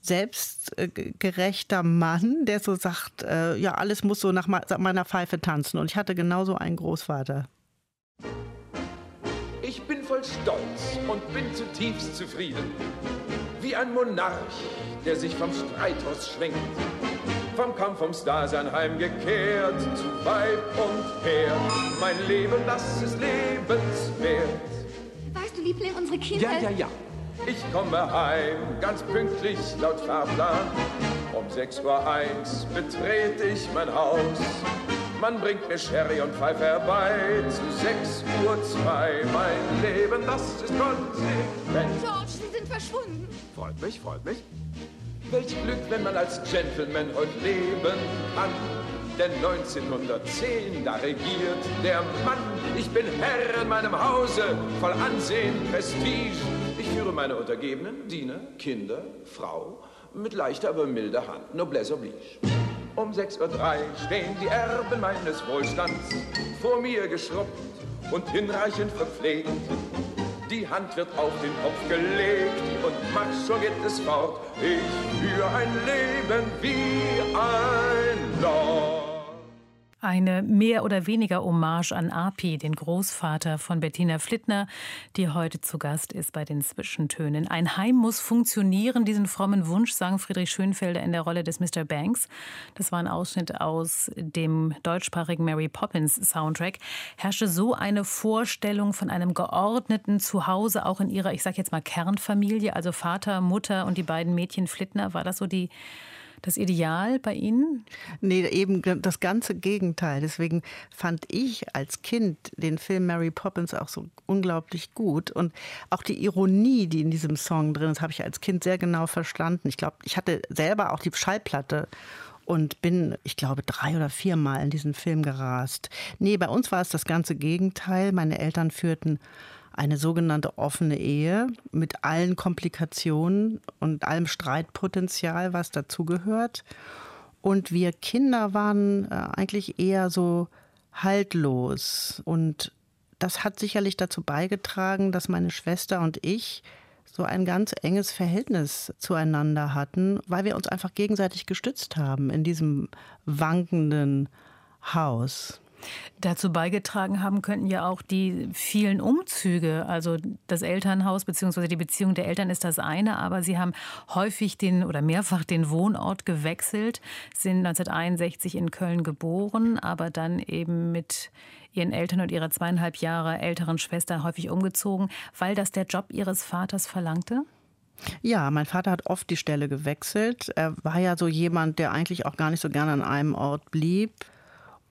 selbstgerechter Mann, der so sagt, äh, ja, alles muss so nach meiner Pfeife tanzen. Und ich hatte genauso einen Großvater. Ich bin voll Stolz und bin zutiefst zufrieden wie ein Monarch, der sich vom Streithaus schwenkt. Vom Kampf ums Dasein heimgekehrt zu Weib und Herd. Mein Leben, das ist lebenswert. Weißt du, Liebling, unsere Kinder... Ja, ja, ja. Ich komme heim, ganz pünktlich laut Fahrplan. Um 6.01 Uhr betrete ich mein Haus. Man bringt mir Sherry und Pfeife herbei zu 6.02 Uhr. Mein Leben, das ist konsequent. George, sie sind verschwunden. Freut mich, freut mich. Welch Glück, wenn man als Gentleman heute leben kann. Denn 1910, da regiert der Mann. Ich bin Herr in meinem Hause, voll Ansehen, Prestige. Ich führe meine Untergebenen, Diener, Kinder, Frau, mit leichter, aber milder Hand. Noblesse oblige. Um 6.03 Uhr stehen die Erben meines Wohlstands vor mir geschrubbt und hinreichend verpflegt. Die Hand wird auf den Kopf gelegt und mach schon geht es fort. Ich führe ein Leben wie ein Lord. Eine mehr oder weniger Hommage an Api, den Großvater von Bettina Flittner, die heute zu Gast ist bei den Zwischentönen. Ein Heim muss funktionieren. Diesen frommen Wunsch sang Friedrich Schönfelder in der Rolle des Mr. Banks. Das war ein Ausschnitt aus dem deutschsprachigen Mary Poppins Soundtrack. Herrsche so eine Vorstellung von einem geordneten Zuhause, auch in ihrer, ich sag jetzt mal, Kernfamilie, also Vater, Mutter und die beiden Mädchen Flittner? War das so die das Ideal bei Ihnen? Nee, eben das ganze Gegenteil. Deswegen fand ich als Kind den Film Mary Poppins auch so unglaublich gut. Und auch die Ironie, die in diesem Song drin ist, habe ich als Kind sehr genau verstanden. Ich glaube, ich hatte selber auch die Schallplatte und bin, ich glaube, drei oder viermal in diesen Film gerast. Nee, bei uns war es das ganze Gegenteil. Meine Eltern führten eine sogenannte offene Ehe mit allen Komplikationen und allem Streitpotenzial, was dazugehört. Und wir Kinder waren äh, eigentlich eher so haltlos. Und das hat sicherlich dazu beigetragen, dass meine Schwester und ich so ein ganz enges Verhältnis zueinander hatten, weil wir uns einfach gegenseitig gestützt haben in diesem wankenden Haus. Dazu beigetragen haben könnten ja auch die vielen Umzüge. Also das Elternhaus bzw. die Beziehung der Eltern ist das eine, aber sie haben häufig den oder mehrfach den Wohnort gewechselt, sind 1961 in Köln geboren, aber dann eben mit ihren Eltern und ihrer zweieinhalb Jahre älteren Schwester häufig umgezogen, weil das der Job ihres Vaters verlangte? Ja, mein Vater hat oft die Stelle gewechselt. Er war ja so jemand, der eigentlich auch gar nicht so gerne an einem Ort blieb.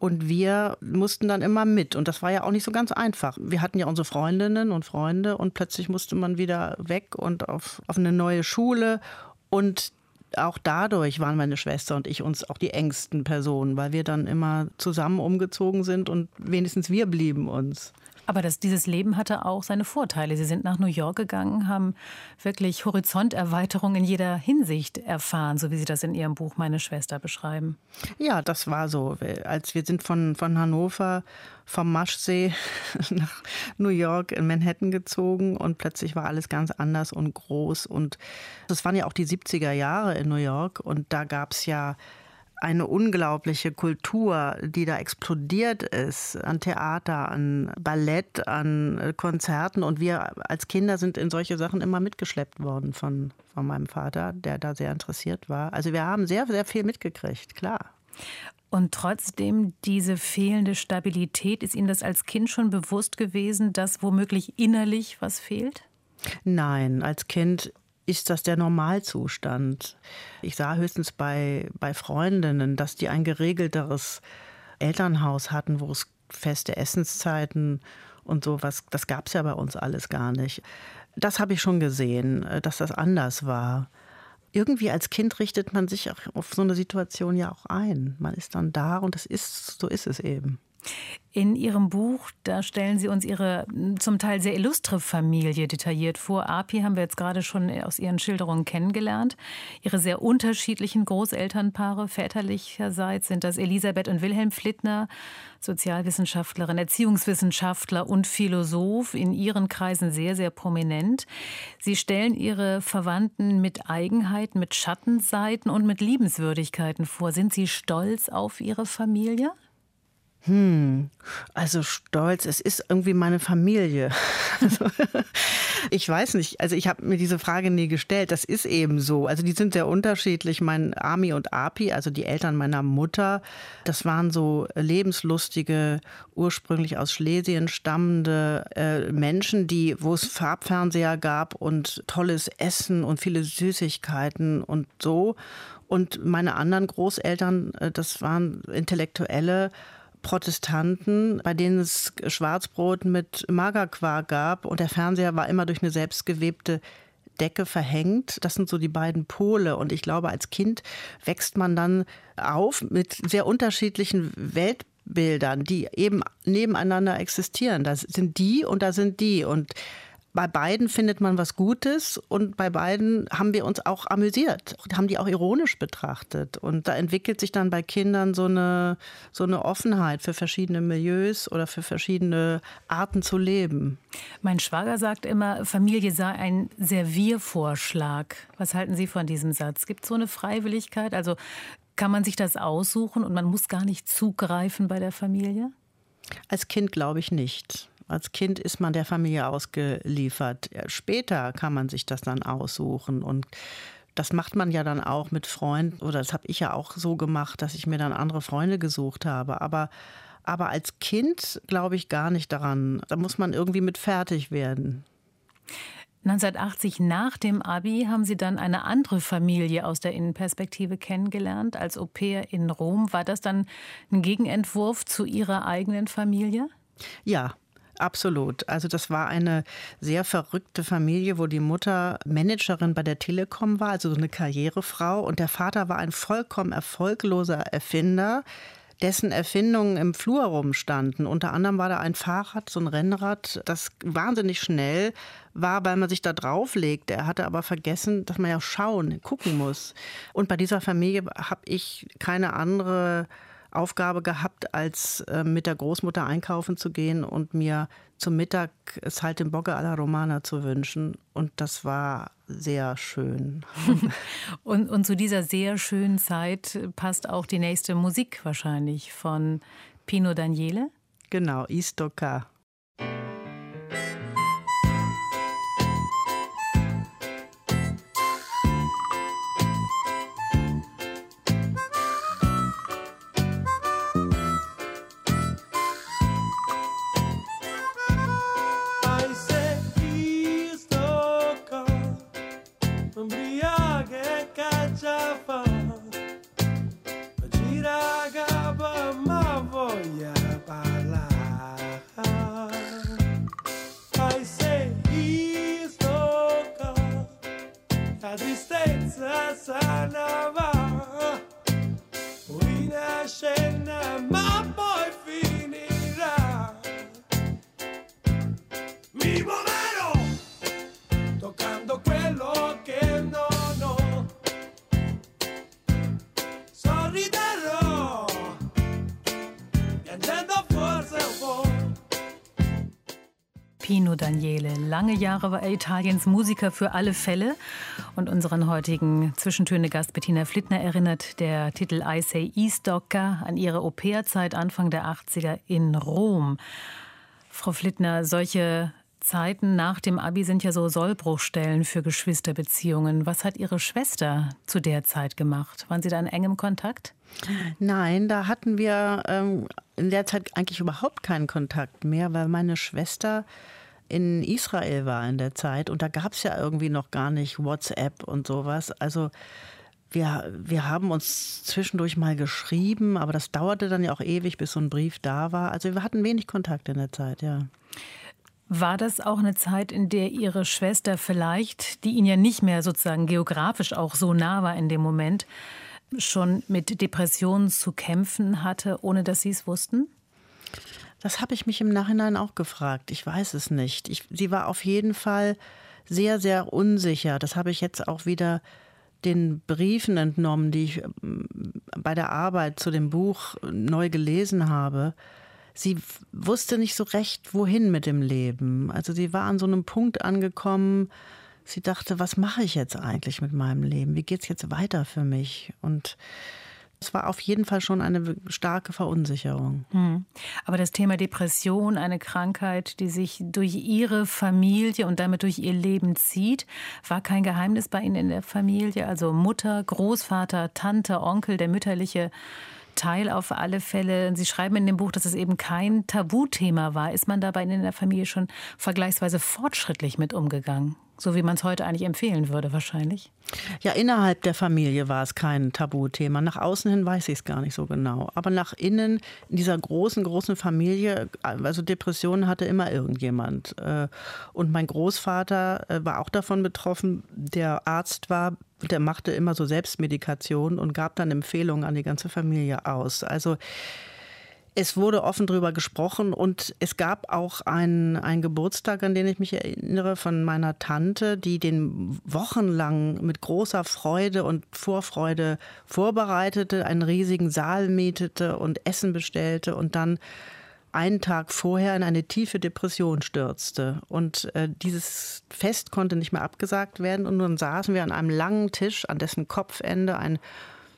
Und wir mussten dann immer mit. Und das war ja auch nicht so ganz einfach. Wir hatten ja unsere Freundinnen und Freunde und plötzlich musste man wieder weg und auf, auf eine neue Schule. Und auch dadurch waren meine Schwester und ich uns auch die engsten Personen, weil wir dann immer zusammen umgezogen sind und wenigstens wir blieben uns. Aber das, dieses Leben hatte auch seine Vorteile. Sie sind nach New York gegangen, haben wirklich Horizonterweiterung in jeder Hinsicht erfahren, so wie Sie das in Ihrem Buch Meine Schwester beschreiben. Ja, das war so. Als wir sind von, von Hannover vom Maschsee nach New York in Manhattan gezogen und plötzlich war alles ganz anders und groß. Und das waren ja auch die 70er Jahre in New York und da gab es ja eine unglaubliche Kultur, die da explodiert ist, an Theater, an Ballett, an Konzerten. Und wir als Kinder sind in solche Sachen immer mitgeschleppt worden von, von meinem Vater, der da sehr interessiert war. Also wir haben sehr, sehr viel mitgekriegt, klar. Und trotzdem diese fehlende Stabilität, ist Ihnen das als Kind schon bewusst gewesen, dass womöglich innerlich was fehlt? Nein, als Kind ist das der Normalzustand. Ich sah höchstens bei, bei Freundinnen, dass die ein geregelteres Elternhaus hatten, wo es feste Essenszeiten und sowas, das gab es ja bei uns alles gar nicht. Das habe ich schon gesehen, dass das anders war. Irgendwie als Kind richtet man sich auf so eine Situation ja auch ein. Man ist dann da und das ist, so ist es eben. In Ihrem Buch, da stellen Sie uns Ihre zum Teil sehr illustre Familie detailliert vor. Api haben wir jetzt gerade schon aus Ihren Schilderungen kennengelernt. Ihre sehr unterschiedlichen Großelternpaare väterlicherseits sind das Elisabeth und Wilhelm Flittner, Sozialwissenschaftlerin, Erziehungswissenschaftler und Philosoph, in Ihren Kreisen sehr, sehr prominent. Sie stellen Ihre Verwandten mit Eigenheiten, mit Schattenseiten und mit Liebenswürdigkeiten vor. Sind Sie stolz auf Ihre Familie? Hm, also stolz, es ist irgendwie meine Familie. Also, ich weiß nicht, also ich habe mir diese Frage nie gestellt. Das ist eben so. Also die sind sehr unterschiedlich. Mein Ami und Api, also die Eltern meiner Mutter, das waren so lebenslustige, ursprünglich aus Schlesien stammende äh, Menschen, die, wo es Farbfernseher gab und tolles Essen und viele Süßigkeiten und so. Und meine anderen Großeltern, äh, das waren Intellektuelle Protestanten, bei denen es Schwarzbrot mit Magerquark gab und der Fernseher war immer durch eine selbstgewebte Decke verhängt. Das sind so die beiden Pole. Und ich glaube, als Kind wächst man dann auf mit sehr unterschiedlichen Weltbildern, die eben nebeneinander existieren. Da sind die und da sind die. Und bei beiden findet man was Gutes und bei beiden haben wir uns auch amüsiert, haben die auch ironisch betrachtet. Und da entwickelt sich dann bei Kindern so eine, so eine Offenheit für verschiedene Milieus oder für verschiedene Arten zu leben. Mein Schwager sagt immer, Familie sei ein Serviervorschlag. Was halten Sie von diesem Satz? Gibt es so eine Freiwilligkeit? Also kann man sich das aussuchen und man muss gar nicht zugreifen bei der Familie? Als Kind glaube ich nicht. Als Kind ist man der Familie ausgeliefert. Später kann man sich das dann aussuchen und das macht man ja dann auch mit Freunden oder das habe ich ja auch so gemacht, dass ich mir dann andere Freunde gesucht habe. Aber, aber als Kind glaube ich gar nicht daran. Da muss man irgendwie mit fertig werden. 1980 nach dem Abi haben Sie dann eine andere Familie aus der Innenperspektive kennengelernt, als Au pair in Rom. War das dann ein Gegenentwurf zu Ihrer eigenen Familie? Ja, Absolut. Also das war eine sehr verrückte Familie, wo die Mutter Managerin bei der Telekom war, also so eine Karrierefrau. Und der Vater war ein vollkommen erfolgloser Erfinder, dessen Erfindungen im Flur rumstanden. Unter anderem war da ein Fahrrad, so ein Rennrad, das wahnsinnig schnell war, weil man sich da drauflegt. Er hatte aber vergessen, dass man ja schauen, gucken muss. Und bei dieser Familie habe ich keine andere Aufgabe gehabt, als äh, mit der Großmutter einkaufen zu gehen und mir zum Mittag es halt im Bocke alla Romana zu wünschen. Und das war sehr schön. und, und zu dieser sehr schönen Zeit passt auch die nächste Musik wahrscheinlich von Pino Daniele. Genau, Istoka. Lange Jahre war er Italiens Musiker für alle Fälle. Und unseren heutigen Zwischentöne-Gast Bettina Flittner erinnert der Titel I Say Eastocca an ihre Au-pair-Zeit Anfang der 80er in Rom. Frau Flittner, solche Zeiten nach dem Abi sind ja so Sollbruchstellen für Geschwisterbeziehungen. Was hat Ihre Schwester zu der Zeit gemacht? Waren Sie da in engem Kontakt? Nein, da hatten wir ähm, in der Zeit eigentlich überhaupt keinen Kontakt mehr, weil meine Schwester in Israel war in der Zeit und da gab es ja irgendwie noch gar nicht WhatsApp und sowas. Also wir, wir haben uns zwischendurch mal geschrieben, aber das dauerte dann ja auch ewig, bis so ein Brief da war. Also wir hatten wenig Kontakt in der Zeit, ja. War das auch eine Zeit, in der Ihre Schwester vielleicht, die Ihnen ja nicht mehr sozusagen geografisch auch so nah war in dem Moment, schon mit Depressionen zu kämpfen hatte, ohne dass Sie es wussten? Das habe ich mich im Nachhinein auch gefragt. Ich weiß es nicht. Ich, sie war auf jeden Fall sehr, sehr unsicher. Das habe ich jetzt auch wieder den Briefen entnommen, die ich ähm, bei der Arbeit zu dem Buch neu gelesen habe. Sie wusste nicht so recht, wohin mit dem Leben. Also sie war an so einem Punkt angekommen, sie dachte, was mache ich jetzt eigentlich mit meinem Leben? Wie geht es jetzt weiter für mich? Und es war auf jeden Fall schon eine starke Verunsicherung. Hm. Aber das Thema Depression, eine Krankheit, die sich durch Ihre Familie und damit durch Ihr Leben zieht, war kein Geheimnis bei Ihnen in der Familie. Also Mutter, Großvater, Tante, Onkel, der mütterliche Teil auf alle Fälle. Sie schreiben in dem Buch, dass es eben kein Tabuthema war. Ist man da bei Ihnen in der Familie schon vergleichsweise fortschrittlich mit umgegangen? So wie man es heute eigentlich empfehlen würde, wahrscheinlich. Ja, innerhalb der Familie war es kein Tabuthema. Nach außen hin weiß ich es gar nicht so genau. Aber nach innen, in dieser großen, großen Familie, also Depressionen hatte immer irgendjemand. Äh, und mein Großvater äh, war auch davon betroffen, der Arzt war, der machte immer so Selbstmedikation und gab dann Empfehlungen an die ganze Familie aus. Also es wurde offen darüber gesprochen und es gab auch einen, einen Geburtstag, an den ich mich erinnere, von meiner Tante, die den wochenlang mit großer Freude und Vorfreude vorbereitete, einen riesigen Saal mietete und Essen bestellte und dann einen Tag vorher in eine tiefe Depression stürzte. Und äh, dieses Fest konnte nicht mehr abgesagt werden. Und nun saßen wir an einem langen Tisch, an dessen Kopfende ein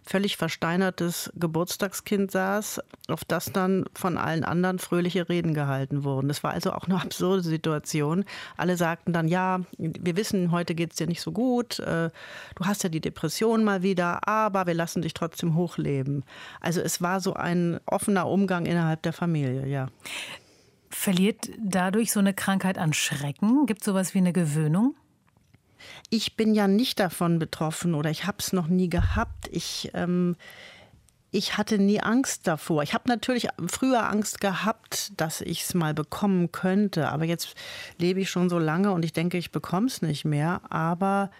völlig versteinertes Geburtstagskind saß, auf das dann von allen anderen fröhliche Reden gehalten wurden. Das war also auch eine absurde Situation. Alle sagten dann, ja, wir wissen, heute geht es dir nicht so gut, äh, du hast ja die Depression mal wieder, aber wir lassen dich trotzdem hochleben. Also es war so ein offener Umgang innerhalb der Familie, ja. Verliert dadurch so eine Krankheit an Schrecken? Gibt es sowas wie eine Gewöhnung? Ich bin ja nicht davon betroffen oder ich habe es noch nie gehabt. Ich, ähm, ich hatte nie Angst davor. Ich habe natürlich früher Angst gehabt, dass ich es mal bekommen könnte. Aber jetzt lebe ich schon so lange und ich denke, ich bekomme es nicht mehr. Aber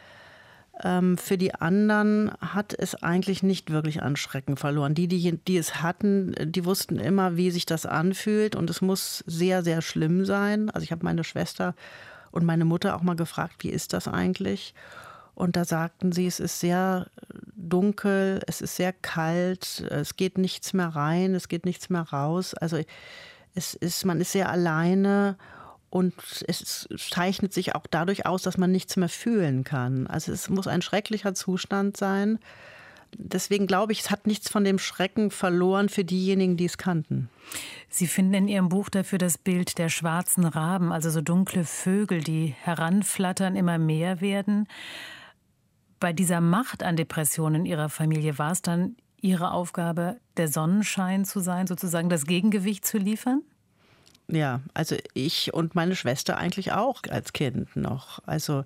ähm, für die anderen hat es eigentlich nicht wirklich an Schrecken verloren. Die, die, die es hatten, die wussten immer, wie sich das anfühlt. Und es muss sehr, sehr schlimm sein. Also ich habe meine Schwester und meine Mutter auch mal gefragt, wie ist das eigentlich? Und da sagten sie, es ist sehr dunkel, es ist sehr kalt, es geht nichts mehr rein, es geht nichts mehr raus. Also es ist, man ist sehr alleine und es zeichnet sich auch dadurch aus, dass man nichts mehr fühlen kann. Also es muss ein schrecklicher Zustand sein. Deswegen glaube ich, es hat nichts von dem Schrecken verloren für diejenigen, die es kannten. Sie finden in Ihrem Buch dafür das Bild der schwarzen Raben, also so dunkle Vögel, die heranflattern, immer mehr werden. Bei dieser Macht an Depressionen in Ihrer Familie war es dann Ihre Aufgabe, der Sonnenschein zu sein, sozusagen das Gegengewicht zu liefern? Ja, also ich und meine Schwester eigentlich auch als Kind noch. Also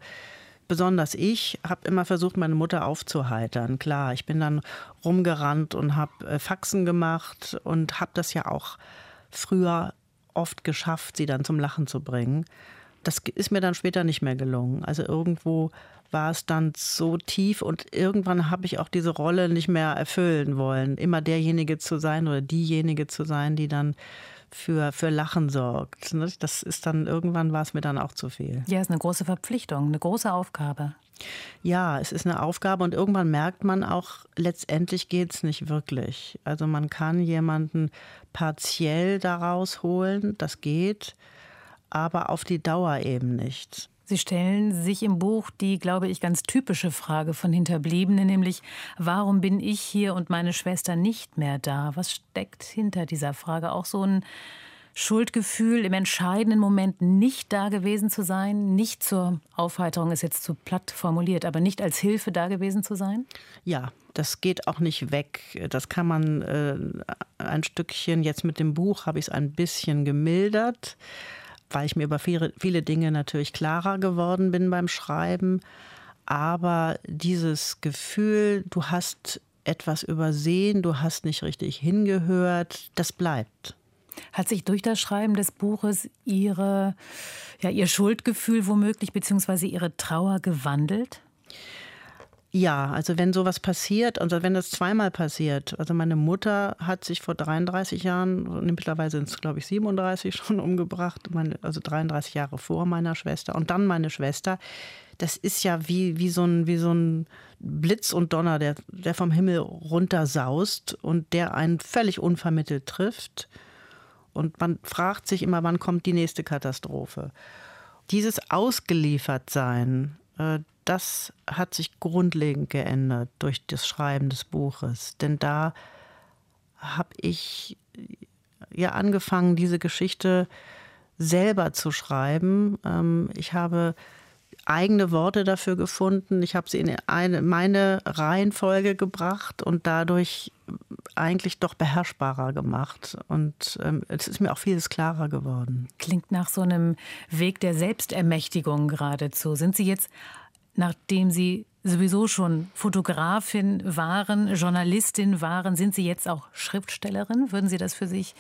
besonders ich habe immer versucht, meine Mutter aufzuheitern. Klar, ich bin dann rumgerannt und habe äh, Faxen gemacht und habe das ja auch früher oft geschafft, sie dann zum Lachen zu bringen. Das ist mir dann später nicht mehr gelungen. Also irgendwo war es dann so tief und irgendwann habe ich auch diese Rolle nicht mehr erfüllen wollen, immer derjenige zu sein oder diejenige zu sein, die dann für, für Lachen sorgt. Ne? Das ist dann, irgendwann war es mir dann auch zu viel. Ja, ist eine große Verpflichtung, eine große Aufgabe. Ja, es ist eine Aufgabe und irgendwann merkt man auch, letztendlich geht es nicht wirklich. Also man kann jemanden partiell daraus holen, das geht, aber auf die Dauer eben nicht. Sie stellen sich im Buch die, glaube ich, ganz typische Frage von Hinterbliebenen, nämlich warum bin ich hier und meine Schwester nicht mehr da? Was steckt hinter dieser Frage? Auch so ein Schuldgefühl, im entscheidenden Moment nicht da gewesen zu sein, nicht zur Aufheiterung ist jetzt zu platt formuliert, aber nicht als Hilfe da gewesen zu sein? Ja, das geht auch nicht weg. Das kann man äh, ein Stückchen, jetzt mit dem Buch habe ich es ein bisschen gemildert. Weil ich mir über viele, viele Dinge natürlich klarer geworden bin beim Schreiben. Aber dieses Gefühl, du hast etwas übersehen, du hast nicht richtig hingehört, das bleibt. Hat sich durch das Schreiben des Buches Ihre, ja, Ihr Schuldgefühl womöglich beziehungsweise Ihre Trauer gewandelt? Ja, also wenn sowas passiert, also wenn das zweimal passiert, also meine Mutter hat sich vor 33 Jahren, mittlerweile sind es glaube ich 37 schon umgebracht, meine, also 33 Jahre vor meiner Schwester und dann meine Schwester. Das ist ja wie, wie, so, ein, wie so ein Blitz und Donner, der, der vom Himmel runtersaust und der einen völlig unvermittelt trifft. Und man fragt sich immer, wann kommt die nächste Katastrophe. Dieses Ausgeliefertsein, äh, das hat sich grundlegend geändert durch das Schreiben des Buches. Denn da habe ich ja angefangen, diese Geschichte selber zu schreiben. Ähm, ich habe eigene Worte dafür gefunden. Ich habe sie in eine, meine Reihenfolge gebracht und dadurch eigentlich doch beherrschbarer gemacht. Und ähm, es ist mir auch vieles klarer geworden. Klingt nach so einem Weg der Selbstermächtigung geradezu. Sind Sie jetzt, nachdem Sie sowieso schon Fotografin waren, Journalistin waren, sind Sie jetzt auch Schriftstellerin? Würden Sie das für sich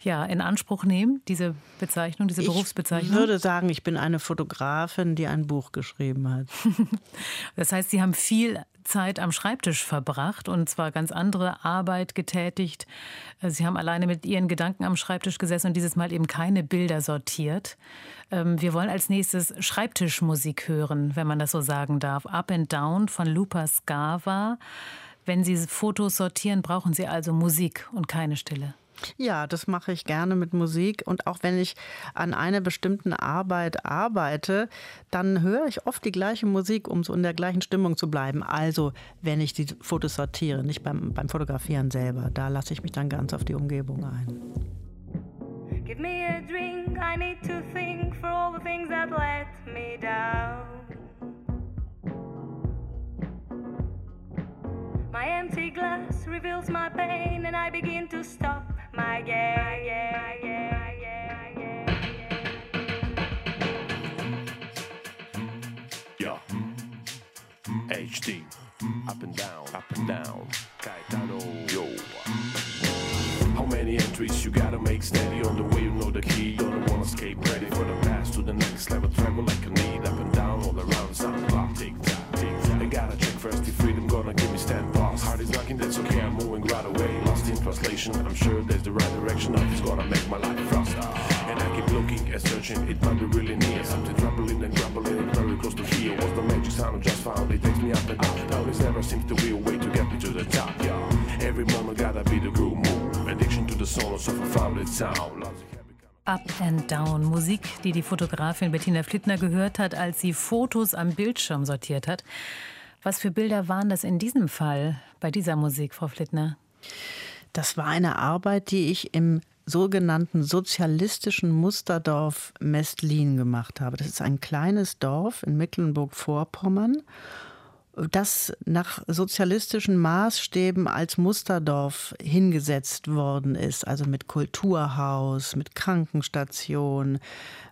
ja, in Anspruch nehmen, diese Bezeichnung, diese Berufsbezeichnung? Ich würde sagen, ich bin eine Fotografin, die ein Buch geschrieben hat. das heißt, Sie haben viel Zeit am Schreibtisch verbracht und zwar ganz andere Arbeit getätigt. Sie haben alleine mit Ihren Gedanken am Schreibtisch gesessen und dieses Mal eben keine Bilder sortiert. Ähm, wir wollen als nächstes Schreibtischmusik hören, wenn man das so sagen darf. Up and Down von Lupa Scava. Wenn Sie Fotos sortieren, brauchen Sie also Musik und keine Stille. Ja, das mache ich gerne mit Musik. Und auch wenn ich an einer bestimmten Arbeit arbeite, dann höre ich oft die gleiche Musik, um so in der gleichen Stimmung zu bleiben. Also, wenn ich die Fotos sortiere, nicht beim, beim Fotografieren selber. Da lasse ich mich dann ganz auf die Umgebung ein. Give me a drink, I need to think for all the things that let me down. My empty glass reveals my pain, and I begin to stop my yeah, yeah, yeah, yeah, yeah, yeah. Yeah. HD. Up and down, up and down. Many entries you gotta make steady on the way you know the key? You don't wanna escape, ready for the pass to the next level. Travel like a need, up and down, all around. Sound clock, tick tock, tick tock. I gotta check first if freedom gonna give me stand boss. Heart is knocking, that's okay, I'm moving right away. Lost in translation, I'm sure there's the right direction. Life is gonna make my life frost. And I keep looking and searching, it might be really near. Something troubling and grumbling very close to here. What's the magic sound I just found? It takes me up and down. Is never seems to be a way to get me to the top, yeah. Every moment gotta be the groove Up and Down. Musik, die die Fotografin Bettina Flittner gehört hat, als sie Fotos am Bildschirm sortiert hat. Was für Bilder waren das in diesem Fall bei dieser Musik, Frau Flittner? Das war eine Arbeit, die ich im sogenannten sozialistischen Musterdorf Mestlin gemacht habe. Das ist ein kleines Dorf in Mecklenburg-Vorpommern das nach sozialistischen Maßstäben als Musterdorf hingesetzt worden ist, also mit Kulturhaus, mit Krankenstation,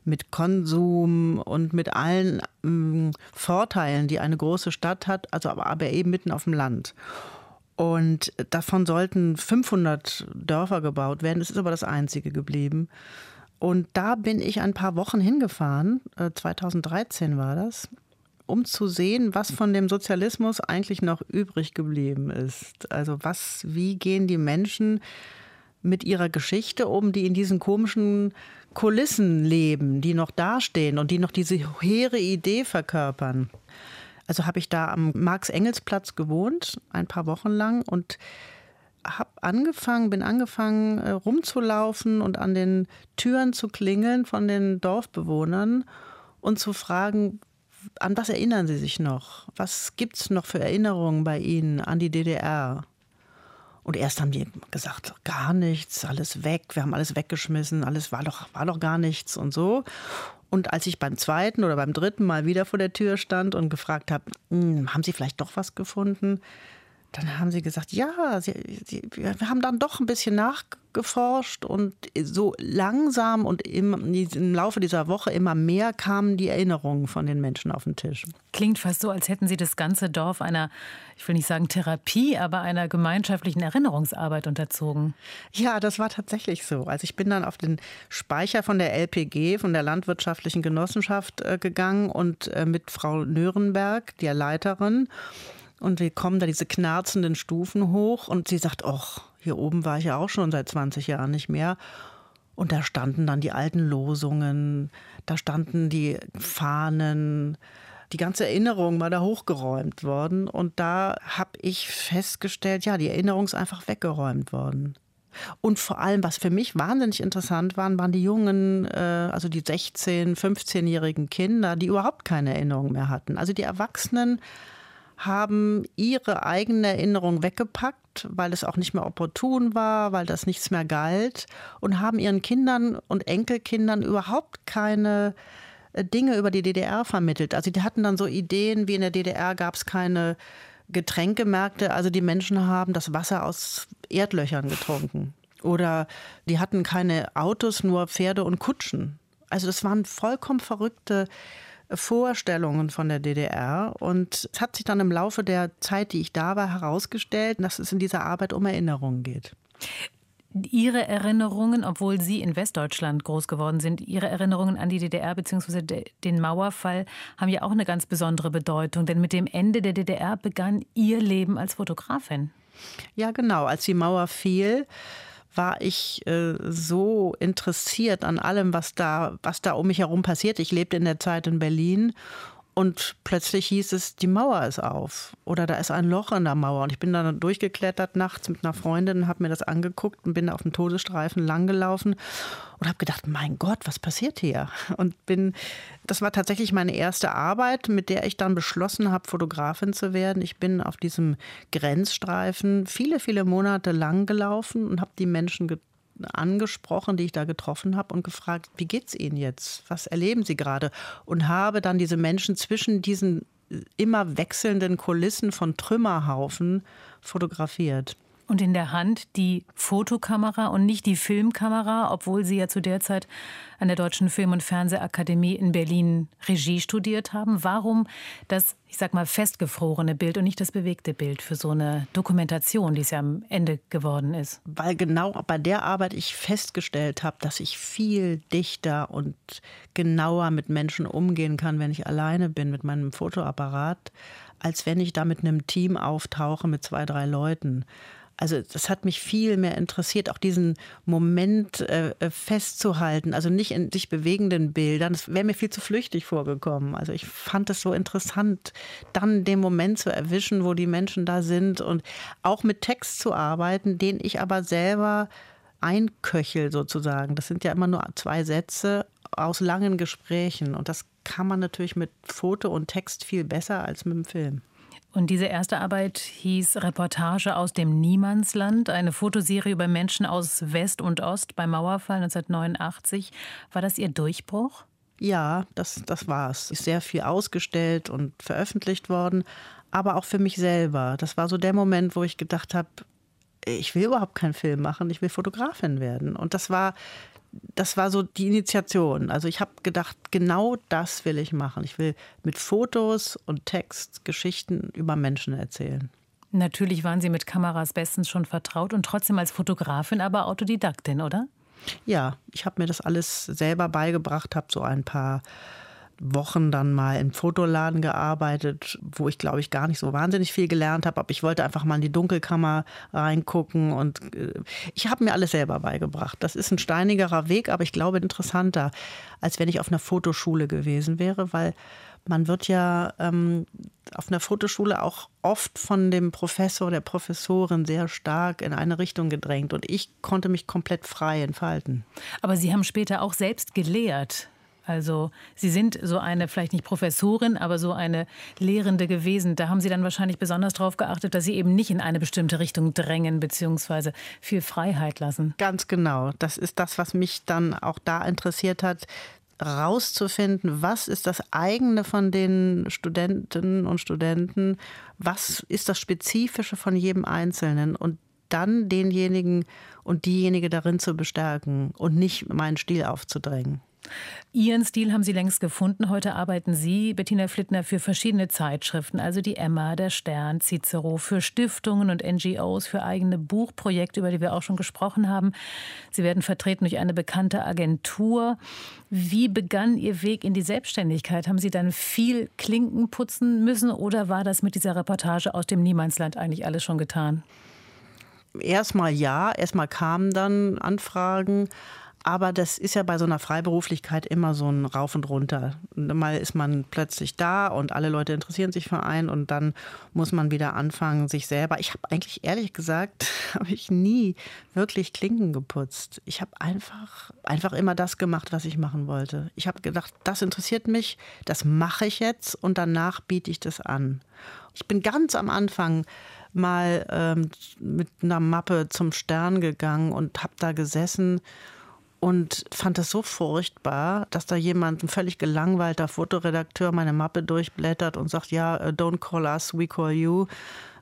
mit Konsum und mit allen ähm, Vorteilen, die eine große Stadt hat, also aber, aber eben mitten auf dem Land. Und davon sollten 500 Dörfer gebaut werden. Das ist aber das einzige geblieben. Und da bin ich ein paar Wochen hingefahren, 2013 äh, war das, um zu sehen, was von dem Sozialismus eigentlich noch übrig geblieben ist. Also was, wie gehen die Menschen mit ihrer Geschichte um, die in diesen komischen Kulissen leben, die noch dastehen und die noch diese hehre Idee verkörpern. Also habe ich da am Marx-Engels-Platz gewohnt, ein paar Wochen lang und habe angefangen, bin angefangen äh, rumzulaufen und an den Türen zu klingeln von den Dorfbewohnern und zu fragen, an was erinnern Sie sich noch? Was gibt es noch für Erinnerungen bei Ihnen an die DDR? Und erst haben die gesagt, gar nichts, alles weg, wir haben alles weggeschmissen, alles war doch, war doch gar nichts und so. Und als ich beim zweiten oder beim dritten Mal wieder vor der Tür stand und gefragt habe, hm, haben Sie vielleicht doch was gefunden? Dann haben sie gesagt, ja, sie, sie, wir haben dann doch ein bisschen nachgeforscht und so langsam und im, im, Laufe dieser Woche immer mehr kamen die Erinnerungen von den Menschen auf den Tisch. Klingt fast so, als hätten Sie das ganze Dorf einer, ich will nicht sagen Therapie, aber einer gemeinschaftlichen Erinnerungsarbeit unterzogen. Ja, das war tatsächlich so. Also ich bin dann auf den Speicher von der LPG, von der Landwirtschaftlichen Genossenschaft äh, gegangen und äh, mit Frau Nürnberg, der Leiterin, und wir kommen da diese knarzenden Stufen hoch und sie sagt, ach, hier oben war ich ja auch schon seit 20 Jahren nicht mehr. Und da standen dann die alten Losungen, da standen die Fahnen, die ganze Erinnerung war da hochgeräumt worden. Und da habe ich festgestellt, ja, die Erinnerung ist einfach weggeräumt worden. Und vor allem, was für mich wahnsinnig interessant waren, waren die jungen, äh, also die 16-, 15-jährigen Kinder, die überhaupt keine Erinnerung mehr hatten. Also die Erwachsenen haben ihre eigene Erinnerung weggepackt, weil es auch nicht mehr opportun war, weil das nichts mehr galt und haben ihren Kindern und Enkelkindern überhaupt keine äh, Dinge über die DDR vermittelt. Also die hatten dann so Ideen, wie in der DDR gab es keine Getränkemärkte, also die Menschen haben das Wasser aus Erdlöchern getrunken. Oder die hatten keine Autos, nur Pferde und Kutschen. Also das waren vollkommen verrückte Vorstellungen von der DDR. Und es hat sich dann im Laufe der Zeit, die ich da war, herausgestellt, dass es in dieser Arbeit um Erinnerungen geht. Ihre Erinnerungen, obwohl Sie in Westdeutschland groß geworden sind, Ihre Erinnerungen an die DDR bzw. den Mauerfall haben ja auch eine ganz besondere Bedeutung. Denn mit dem Ende der DDR begann Ihr Leben als Fotografin. Ja, genau. Als die Mauer fiel, war ich äh, so interessiert an allem, was da, was da um mich herum passiert. Ich lebte in der Zeit in Berlin und plötzlich hieß es, die Mauer ist auf oder da ist ein Loch in der Mauer. Und ich bin dann durchgeklettert nachts mit einer Freundin, habe mir das angeguckt und bin auf dem Todesstreifen langgelaufen und habe gedacht, mein Gott, was passiert hier? Und bin, das war tatsächlich meine erste Arbeit, mit der ich dann beschlossen habe, Fotografin zu werden. Ich bin auf diesem Grenzstreifen viele, viele Monate lang gelaufen und habe die Menschen getroffen angesprochen, die ich da getroffen habe und gefragt, wie geht's Ihnen jetzt? Was erleben Sie gerade? Und habe dann diese Menschen zwischen diesen immer wechselnden Kulissen von Trümmerhaufen fotografiert und in der Hand die Fotokamera und nicht die Filmkamera, obwohl Sie ja zu der Zeit an der Deutschen Film- und Fernsehakademie in Berlin Regie studiert haben. Warum das, ich sag mal, festgefrorene Bild und nicht das bewegte Bild für so eine Dokumentation, die es ja am Ende geworden ist? Weil genau bei der Arbeit ich festgestellt habe, dass ich viel dichter und genauer mit Menschen umgehen kann, wenn ich alleine bin mit meinem Fotoapparat, als wenn ich da mit einem Team auftauche mit zwei, drei Leuten. Also das hat mich viel mehr interessiert, auch diesen Moment äh, äh, festzuhalten, also nicht in sich bewegenden Bildern. Das wäre mir viel zu flüchtig vorgekommen. Also ich fand es so interessant, dann den Moment zu erwischen, wo die Menschen da sind und auch mit Text zu arbeiten, den ich aber selber einköchel sozusagen. Das sind ja immer nur zwei Sätze aus langen Gesprächen und das kann man natürlich mit Foto und Text viel besser als mit dem Film. Und diese erste Arbeit hieß Reportage aus dem Niemandsland, eine Fotoserie über Menschen aus West und Ost beim Mauerfall 1989. War das Ihr Durchbruch? Ja, das, das war es. Ist sehr viel ausgestellt und veröffentlicht worden, aber auch für mich selber. Das war so der Moment, wo ich gedacht habe, ich will überhaupt keinen Film machen, ich will Fotografin werden. Und das war das war so die Initiation. Also ich habe gedacht, genau das will ich machen. Ich will mit Fotos und Text Geschichten über Menschen erzählen. Natürlich waren Sie mit Kameras bestens schon vertraut und trotzdem als Fotografin, aber Autodidaktin, oder? Ja, ich habe mir das alles selber beigebracht, habe so ein paar Wochen dann mal im Fotoladen gearbeitet, wo ich glaube ich gar nicht so wahnsinnig viel gelernt habe, aber ich wollte einfach mal in die Dunkelkammer reingucken und äh, ich habe mir alles selber beigebracht. Das ist ein steinigerer Weg, aber ich glaube interessanter, als wenn ich auf einer Fotoschule gewesen wäre, weil man wird ja ähm, auf einer Fotoschule auch oft von dem Professor, der Professorin sehr stark in eine Richtung gedrängt und ich konnte mich komplett frei entfalten. Aber Sie haben später auch selbst gelehrt. Also Sie sind so eine, vielleicht nicht Professorin, aber so eine Lehrende gewesen. Da haben Sie dann wahrscheinlich besonders darauf geachtet, dass Sie eben nicht in eine bestimmte Richtung drängen bzw. viel Freiheit lassen. Ganz genau. Das ist das, was mich dann auch da interessiert hat rauszufinden, was ist das eigene von den Studentinnen und Studenten, was ist das Spezifische von jedem Einzelnen und dann denjenigen und diejenige darin zu bestärken und nicht meinen Stil aufzudrängen. Ihren Stil haben Sie längst gefunden. Heute arbeiten Sie, Bettina Flittner, für verschiedene Zeitschriften, also die Emma, der Stern, Cicero, für Stiftungen und NGOs, für eigene Buchprojekte, über die wir auch schon gesprochen haben. Sie werden vertreten durch eine bekannte Agentur. Wie begann Ihr Weg in die Selbstständigkeit? Haben Sie dann viel Klinken putzen müssen oder war das mit dieser Reportage aus dem Niemandsland eigentlich alles schon getan? Erstmal ja, erstmal kamen dann Anfragen. Aber das ist ja bei so einer Freiberuflichkeit immer so ein Rauf und Runter. Mal ist man plötzlich da und alle Leute interessieren sich für einen und dann muss man wieder anfangen, sich selber. Ich habe eigentlich ehrlich gesagt, habe ich nie wirklich Klinken geputzt. Ich habe einfach, einfach immer das gemacht, was ich machen wollte. Ich habe gedacht, das interessiert mich, das mache ich jetzt und danach biete ich das an. Ich bin ganz am Anfang mal ähm, mit einer Mappe zum Stern gegangen und habe da gesessen und fand das so furchtbar, dass da jemand, ein völlig gelangweilter Fotoredakteur, meine Mappe durchblättert und sagt, ja, äh, don't call us, we call you,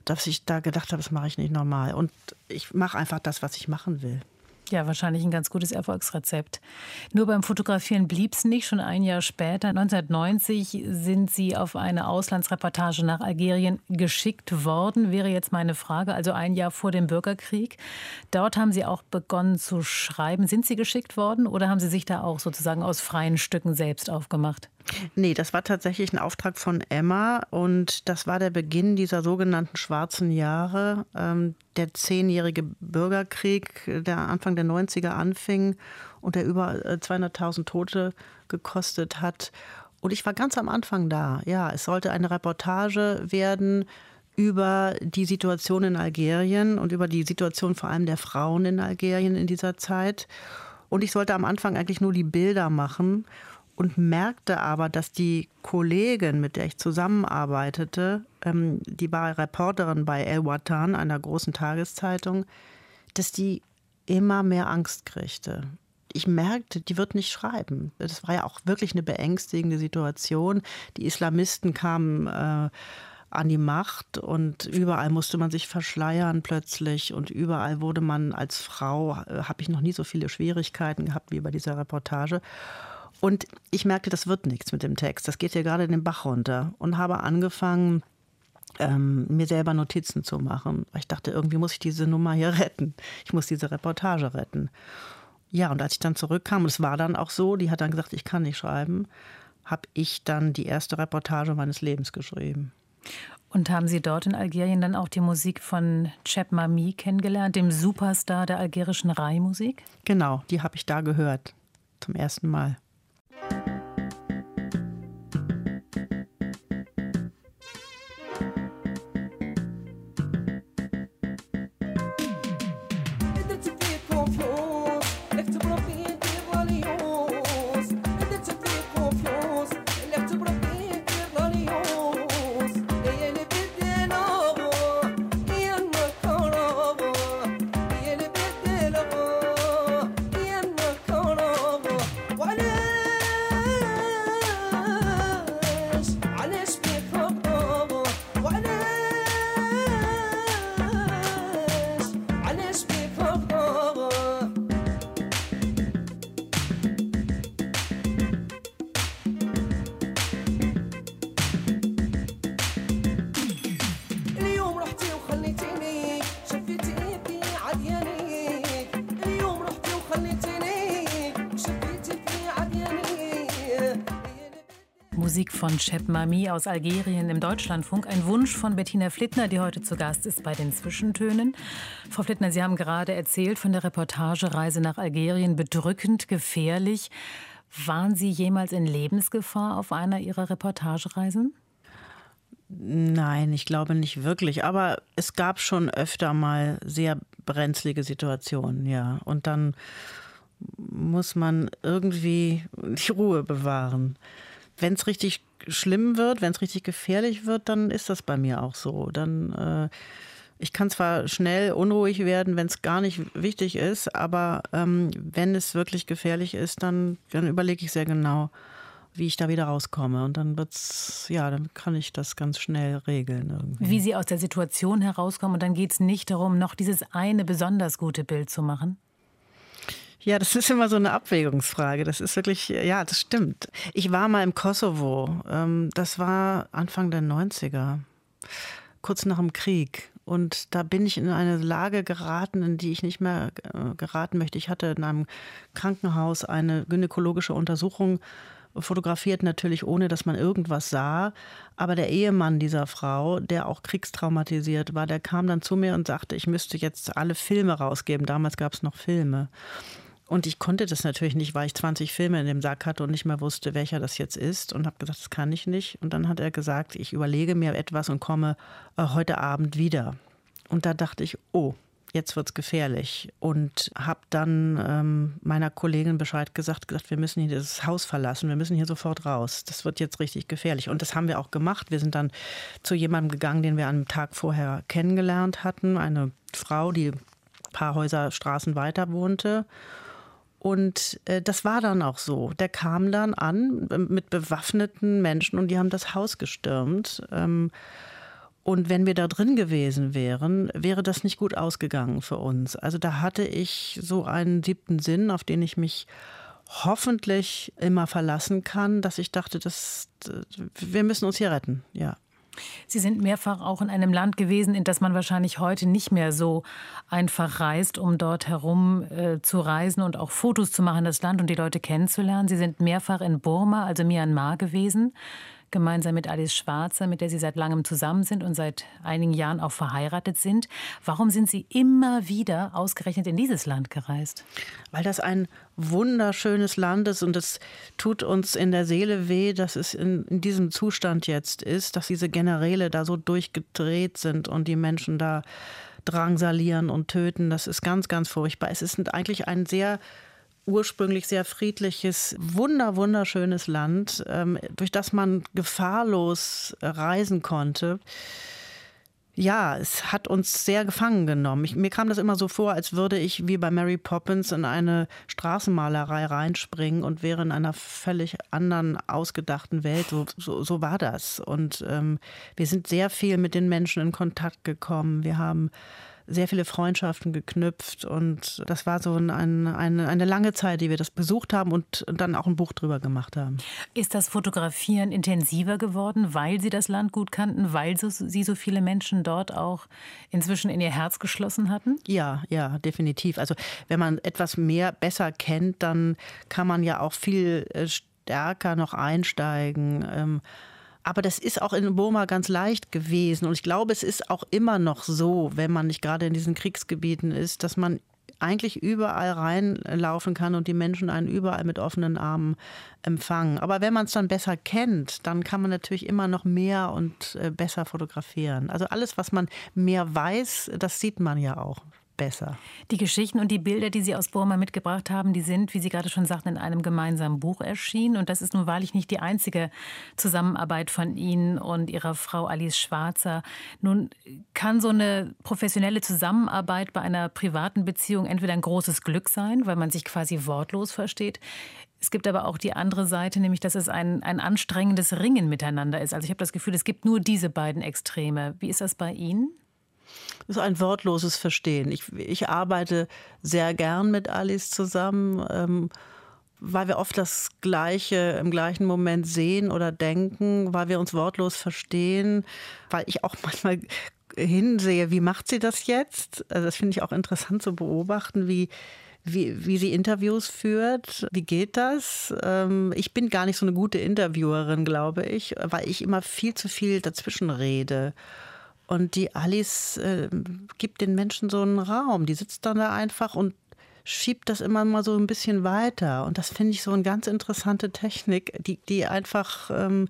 dass ich da gedacht habe, das mache ich nicht normal. Und ich mache einfach das, was ich machen will. Ja, wahrscheinlich ein ganz gutes Erfolgsrezept. Nur beim Fotografieren blieb es nicht. Schon ein Jahr später, 1990, sind Sie auf eine Auslandsreportage nach Algerien geschickt worden, wäre jetzt meine Frage. Also ein Jahr vor dem Bürgerkrieg. Dort haben Sie auch begonnen zu schreiben. Sind Sie geschickt worden oder haben Sie sich da auch sozusagen aus freien Stücken selbst aufgemacht? Nee, das war tatsächlich ein Auftrag von Emma und das war der Beginn dieser sogenannten schwarzen Jahre. Ähm, der zehnjährige Bürgerkrieg, der Anfang der 90er anfing und der über 200.000 äh, Tote gekostet hat. Und ich war ganz am Anfang da. Ja, es sollte eine Reportage werden über die Situation in Algerien und über die Situation vor allem der Frauen in Algerien in dieser Zeit. Und ich sollte am Anfang eigentlich nur die Bilder machen und merkte aber, dass die Kollegin, mit der ich zusammenarbeitete, ähm, die war Reporterin bei El Watan, einer großen Tageszeitung, dass die immer mehr Angst kriegte. Ich merkte, die wird nicht schreiben. Das war ja auch wirklich eine beängstigende Situation. Die Islamisten kamen äh, an die Macht und überall musste man sich verschleiern plötzlich und überall wurde man als Frau, äh, habe ich noch nie so viele Schwierigkeiten gehabt wie bei dieser Reportage. Und ich merkte, das wird nichts mit dem Text. Das geht hier gerade in den Bach runter. Und habe angefangen, ähm, mir selber Notizen zu machen. Ich dachte, irgendwie muss ich diese Nummer hier retten. Ich muss diese Reportage retten. Ja, und als ich dann zurückkam, und es war dann auch so, die hat dann gesagt, ich kann nicht schreiben, habe ich dann die erste Reportage meines Lebens geschrieben. Und haben Sie dort in Algerien dann auch die Musik von Cheb Mami kennengelernt, dem Superstar der algerischen Rai-Musik? Genau, die habe ich da gehört. Zum ersten Mal. Von Cheb Mami aus Algerien im Deutschlandfunk. Ein Wunsch von Bettina Flittner, die heute zu Gast ist bei den Zwischentönen. Frau Flittner, Sie haben gerade erzählt von der Reportage Reise nach Algerien. Bedrückend, gefährlich. Waren Sie jemals in Lebensgefahr auf einer Ihrer Reportagereisen? Nein, ich glaube nicht wirklich. Aber es gab schon öfter mal sehr brenzlige Situationen, ja. Und dann muss man irgendwie die Ruhe bewahren wenn es richtig schlimm wird, wenn es richtig gefährlich wird, dann ist das bei mir auch so. Dann äh, Ich kann zwar schnell unruhig werden, wenn es gar nicht wichtig ist, aber ähm, wenn es wirklich gefährlich ist, dann, dann überlege ich sehr genau, wie ich da wieder rauskomme. Und dann wird's, ja, dann kann ich das ganz schnell regeln. Irgendwie. Wie Sie aus der Situation herauskommen. Und dann geht es nicht darum, noch dieses eine besonders gute Bild zu machen? Ja, das ist immer so eine Abwägungsfrage. Das ist wirklich, ja, das stimmt. Ich war mal im Kosovo. Ähm, das war Anfang der 90er, kurz nach dem Krieg. Und da bin ich in eine Lage geraten, in die ich nicht mehr äh, geraten möchte. Ich hatte in einem Krankenhaus eine gynäkologische Untersuchung fotografiert, natürlich ohne, dass man irgendwas sah. Aber der Ehemann dieser Frau, der auch kriegstraumatisiert war, der kam dann zu mir und sagte, ich müsste jetzt alle Filme rausgeben. Damals gab es noch Filme. Und ich konnte das natürlich nicht, weil ich 20 Filme in dem Sack hatte und nicht mehr wusste, welcher das jetzt ist. Und habe gesagt, das kann ich nicht. Und dann hat er gesagt, ich überlege mir etwas und komme äh, heute Abend wieder. Und da dachte ich, oh, jetzt wird es gefährlich. Und habe dann ähm, meiner Kollegin Bescheid gesagt, gesagt, wir müssen hier das Haus verlassen, wir müssen hier sofort raus. Das wird jetzt richtig gefährlich. Und das haben wir auch gemacht. Wir sind dann zu jemandem gegangen, den wir einen Tag vorher kennengelernt hatten. Eine Frau, die ein paar Häuser Straßen weiter wohnte. Und äh, das war dann auch so. Der kam dann an äh, mit bewaffneten Menschen und die haben das Haus gestürmt. Ähm, und wenn wir da drin gewesen wären, wäre das nicht gut ausgegangen für uns. Also da hatte ich so einen siebten Sinn, auf den ich mich hoffentlich immer verlassen kann, dass ich dachte, das, wir müssen uns hier retten. Ja. Sie sind mehrfach auch in einem Land gewesen, in das man wahrscheinlich heute nicht mehr so einfach reist, um dort herum äh, zu reisen und auch Fotos zu machen, das Land und die Leute kennenzulernen. Sie sind mehrfach in Burma, also Myanmar gewesen gemeinsam mit Alice Schwarzer, mit der Sie seit langem zusammen sind und seit einigen Jahren auch verheiratet sind. Warum sind Sie immer wieder ausgerechnet in dieses Land gereist? Weil das ein wunderschönes Land ist und es tut uns in der Seele weh, dass es in, in diesem Zustand jetzt ist, dass diese Generäle da so durchgedreht sind und die Menschen da drangsalieren und töten. Das ist ganz, ganz furchtbar. Es ist eigentlich ein sehr ursprünglich sehr friedliches, wunder, wunderschönes Land, ähm, durch das man gefahrlos reisen konnte. Ja, es hat uns sehr gefangen genommen. Ich, mir kam das immer so vor, als würde ich wie bei Mary Poppins in eine Straßenmalerei reinspringen und wäre in einer völlig anderen, ausgedachten Welt. So, so, so war das. Und ähm, wir sind sehr viel mit den Menschen in Kontakt gekommen. Wir haben sehr viele Freundschaften geknüpft und das war so ein, ein, eine, eine lange Zeit, die wir das besucht haben und dann auch ein Buch drüber gemacht haben. Ist das Fotografieren intensiver geworden, weil Sie das Land gut kannten, weil Sie so viele Menschen dort auch inzwischen in Ihr Herz geschlossen hatten? Ja, ja, definitiv. Also wenn man etwas mehr besser kennt, dann kann man ja auch viel äh, stärker noch einsteigen. Aber das ist auch in Burma ganz leicht gewesen. Und ich glaube, es ist auch immer noch so, wenn man nicht gerade in diesen Kriegsgebieten ist, dass man eigentlich überall reinlaufen kann und die Menschen einen überall mit offenen Armen empfangen. Aber wenn man es dann besser kennt, dann kann man natürlich immer noch mehr und äh, besser fotografieren. Also alles, was man mehr weiß, das sieht man ja auch besser. Die Geschichten und die Bilder, die Sie aus Burma mitgebracht haben, die sind, wie Sie gerade schon sagten, in einem gemeinsamen Buch erschienen. Und das ist nun wahrlich nicht die einzige Zusammenarbeit von Ihnen und Ihrer Frau Alice Schwarzer. Nun kann so eine professionelle Zusammenarbeit bei einer privaten Beziehung entweder ein großes Glück sein, weil man sich quasi wortlos versteht. Es gibt aber auch die andere Seite, nämlich dass es ein, ein anstrengendes Ringen miteinander ist. Also ich habe das Gefühl, es gibt nur diese beiden Extreme. Wie ist das bei Ihnen? Das ist ein wortloses Verstehen. Ich, ich arbeite sehr gern mit Alice zusammen, ähm, weil wir oft das Gleiche im gleichen Moment sehen oder denken, weil wir uns wortlos verstehen, weil ich auch manchmal hinsehe, wie macht sie das jetzt? Also das finde ich auch interessant zu beobachten, wie, wie, wie sie Interviews führt. Wie geht das? Ähm, ich bin gar nicht so eine gute Interviewerin, glaube ich, weil ich immer viel zu viel dazwischen rede. Und die Alice äh, gibt den Menschen so einen Raum. Die sitzt dann da einfach und schiebt das immer mal so ein bisschen weiter. Und das finde ich so eine ganz interessante Technik, die, die einfach, ähm,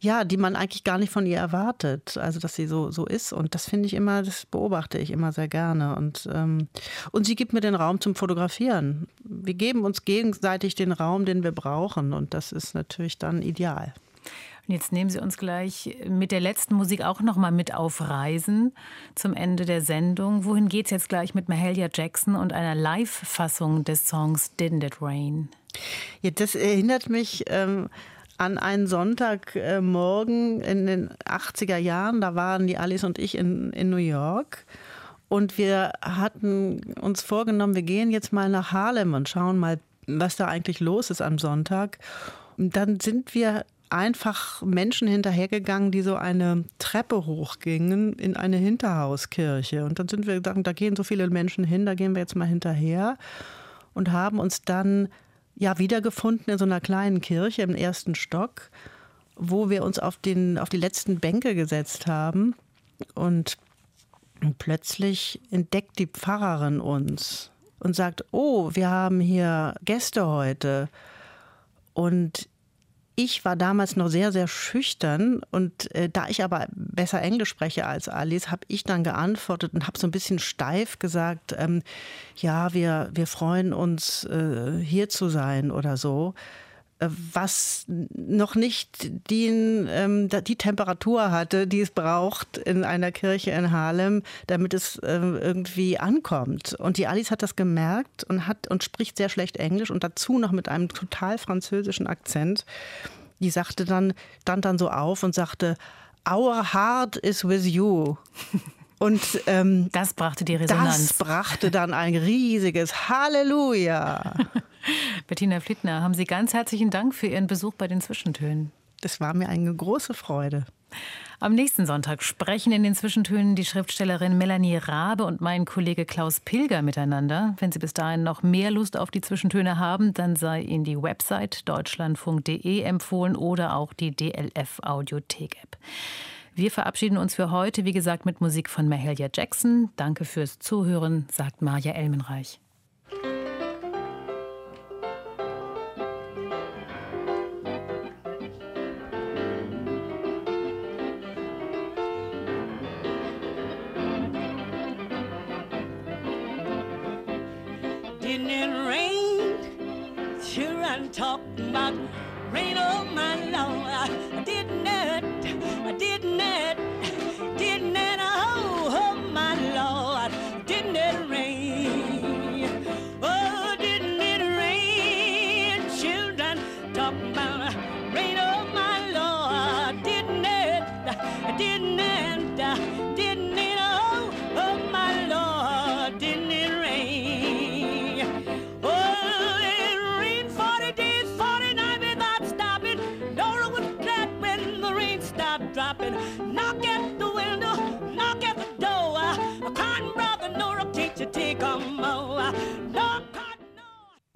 ja, die man eigentlich gar nicht von ihr erwartet. Also, dass sie so, so ist. Und das finde ich immer, das beobachte ich immer sehr gerne. Und, ähm, und sie gibt mir den Raum zum Fotografieren. Wir geben uns gegenseitig den Raum, den wir brauchen. Und das ist natürlich dann ideal. Jetzt nehmen Sie uns gleich mit der letzten Musik auch noch mal mit auf Reisen zum Ende der Sendung. Wohin geht's jetzt gleich mit Mahalia Jackson und einer Live-Fassung des Songs Didn't It Rain? Ja, das erinnert mich ähm, an einen Sonntagmorgen in den 80er Jahren. Da waren die Alice und ich in, in New York. Und wir hatten uns vorgenommen, wir gehen jetzt mal nach Harlem und schauen mal, was da eigentlich los ist am Sonntag. Und dann sind wir einfach Menschen hinterhergegangen, die so eine Treppe hochgingen in eine Hinterhauskirche. Und dann sind wir gedacht, da gehen so viele Menschen hin, da gehen wir jetzt mal hinterher und haben uns dann ja wiedergefunden in so einer kleinen Kirche im ersten Stock, wo wir uns auf, den, auf die letzten Bänke gesetzt haben. Und plötzlich entdeckt die Pfarrerin uns und sagt, oh, wir haben hier Gäste heute. Und ich war damals noch sehr, sehr schüchtern und äh, da ich aber besser Englisch spreche als Alice, habe ich dann geantwortet und habe so ein bisschen steif gesagt, ähm, ja, wir, wir freuen uns, äh, hier zu sein oder so was noch nicht die, ähm, die Temperatur hatte, die es braucht in einer Kirche in Harlem, damit es ähm, irgendwie ankommt. Und die Alice hat das gemerkt und hat und spricht sehr schlecht Englisch und dazu noch mit einem total französischen Akzent. Die sagte dann, stand dann so auf und sagte, Our heart is with you. Und ähm, das brachte die Resonanz. Das brachte dann ein riesiges Halleluja. Bettina Flittner, haben Sie ganz herzlichen Dank für Ihren Besuch bei den Zwischentönen. Das war mir eine große Freude. Am nächsten Sonntag sprechen in den Zwischentönen die Schriftstellerin Melanie Rabe und mein Kollege Klaus Pilger miteinander. Wenn Sie bis dahin noch mehr Lust auf die Zwischentöne haben, dann sei Ihnen die Website deutschlandfunk.de empfohlen oder auch die DLF Audiothek App. Wir verabschieden uns für heute, wie gesagt, mit Musik von Mahalia Jackson. Danke fürs Zuhören, sagt Maja Elmenreich.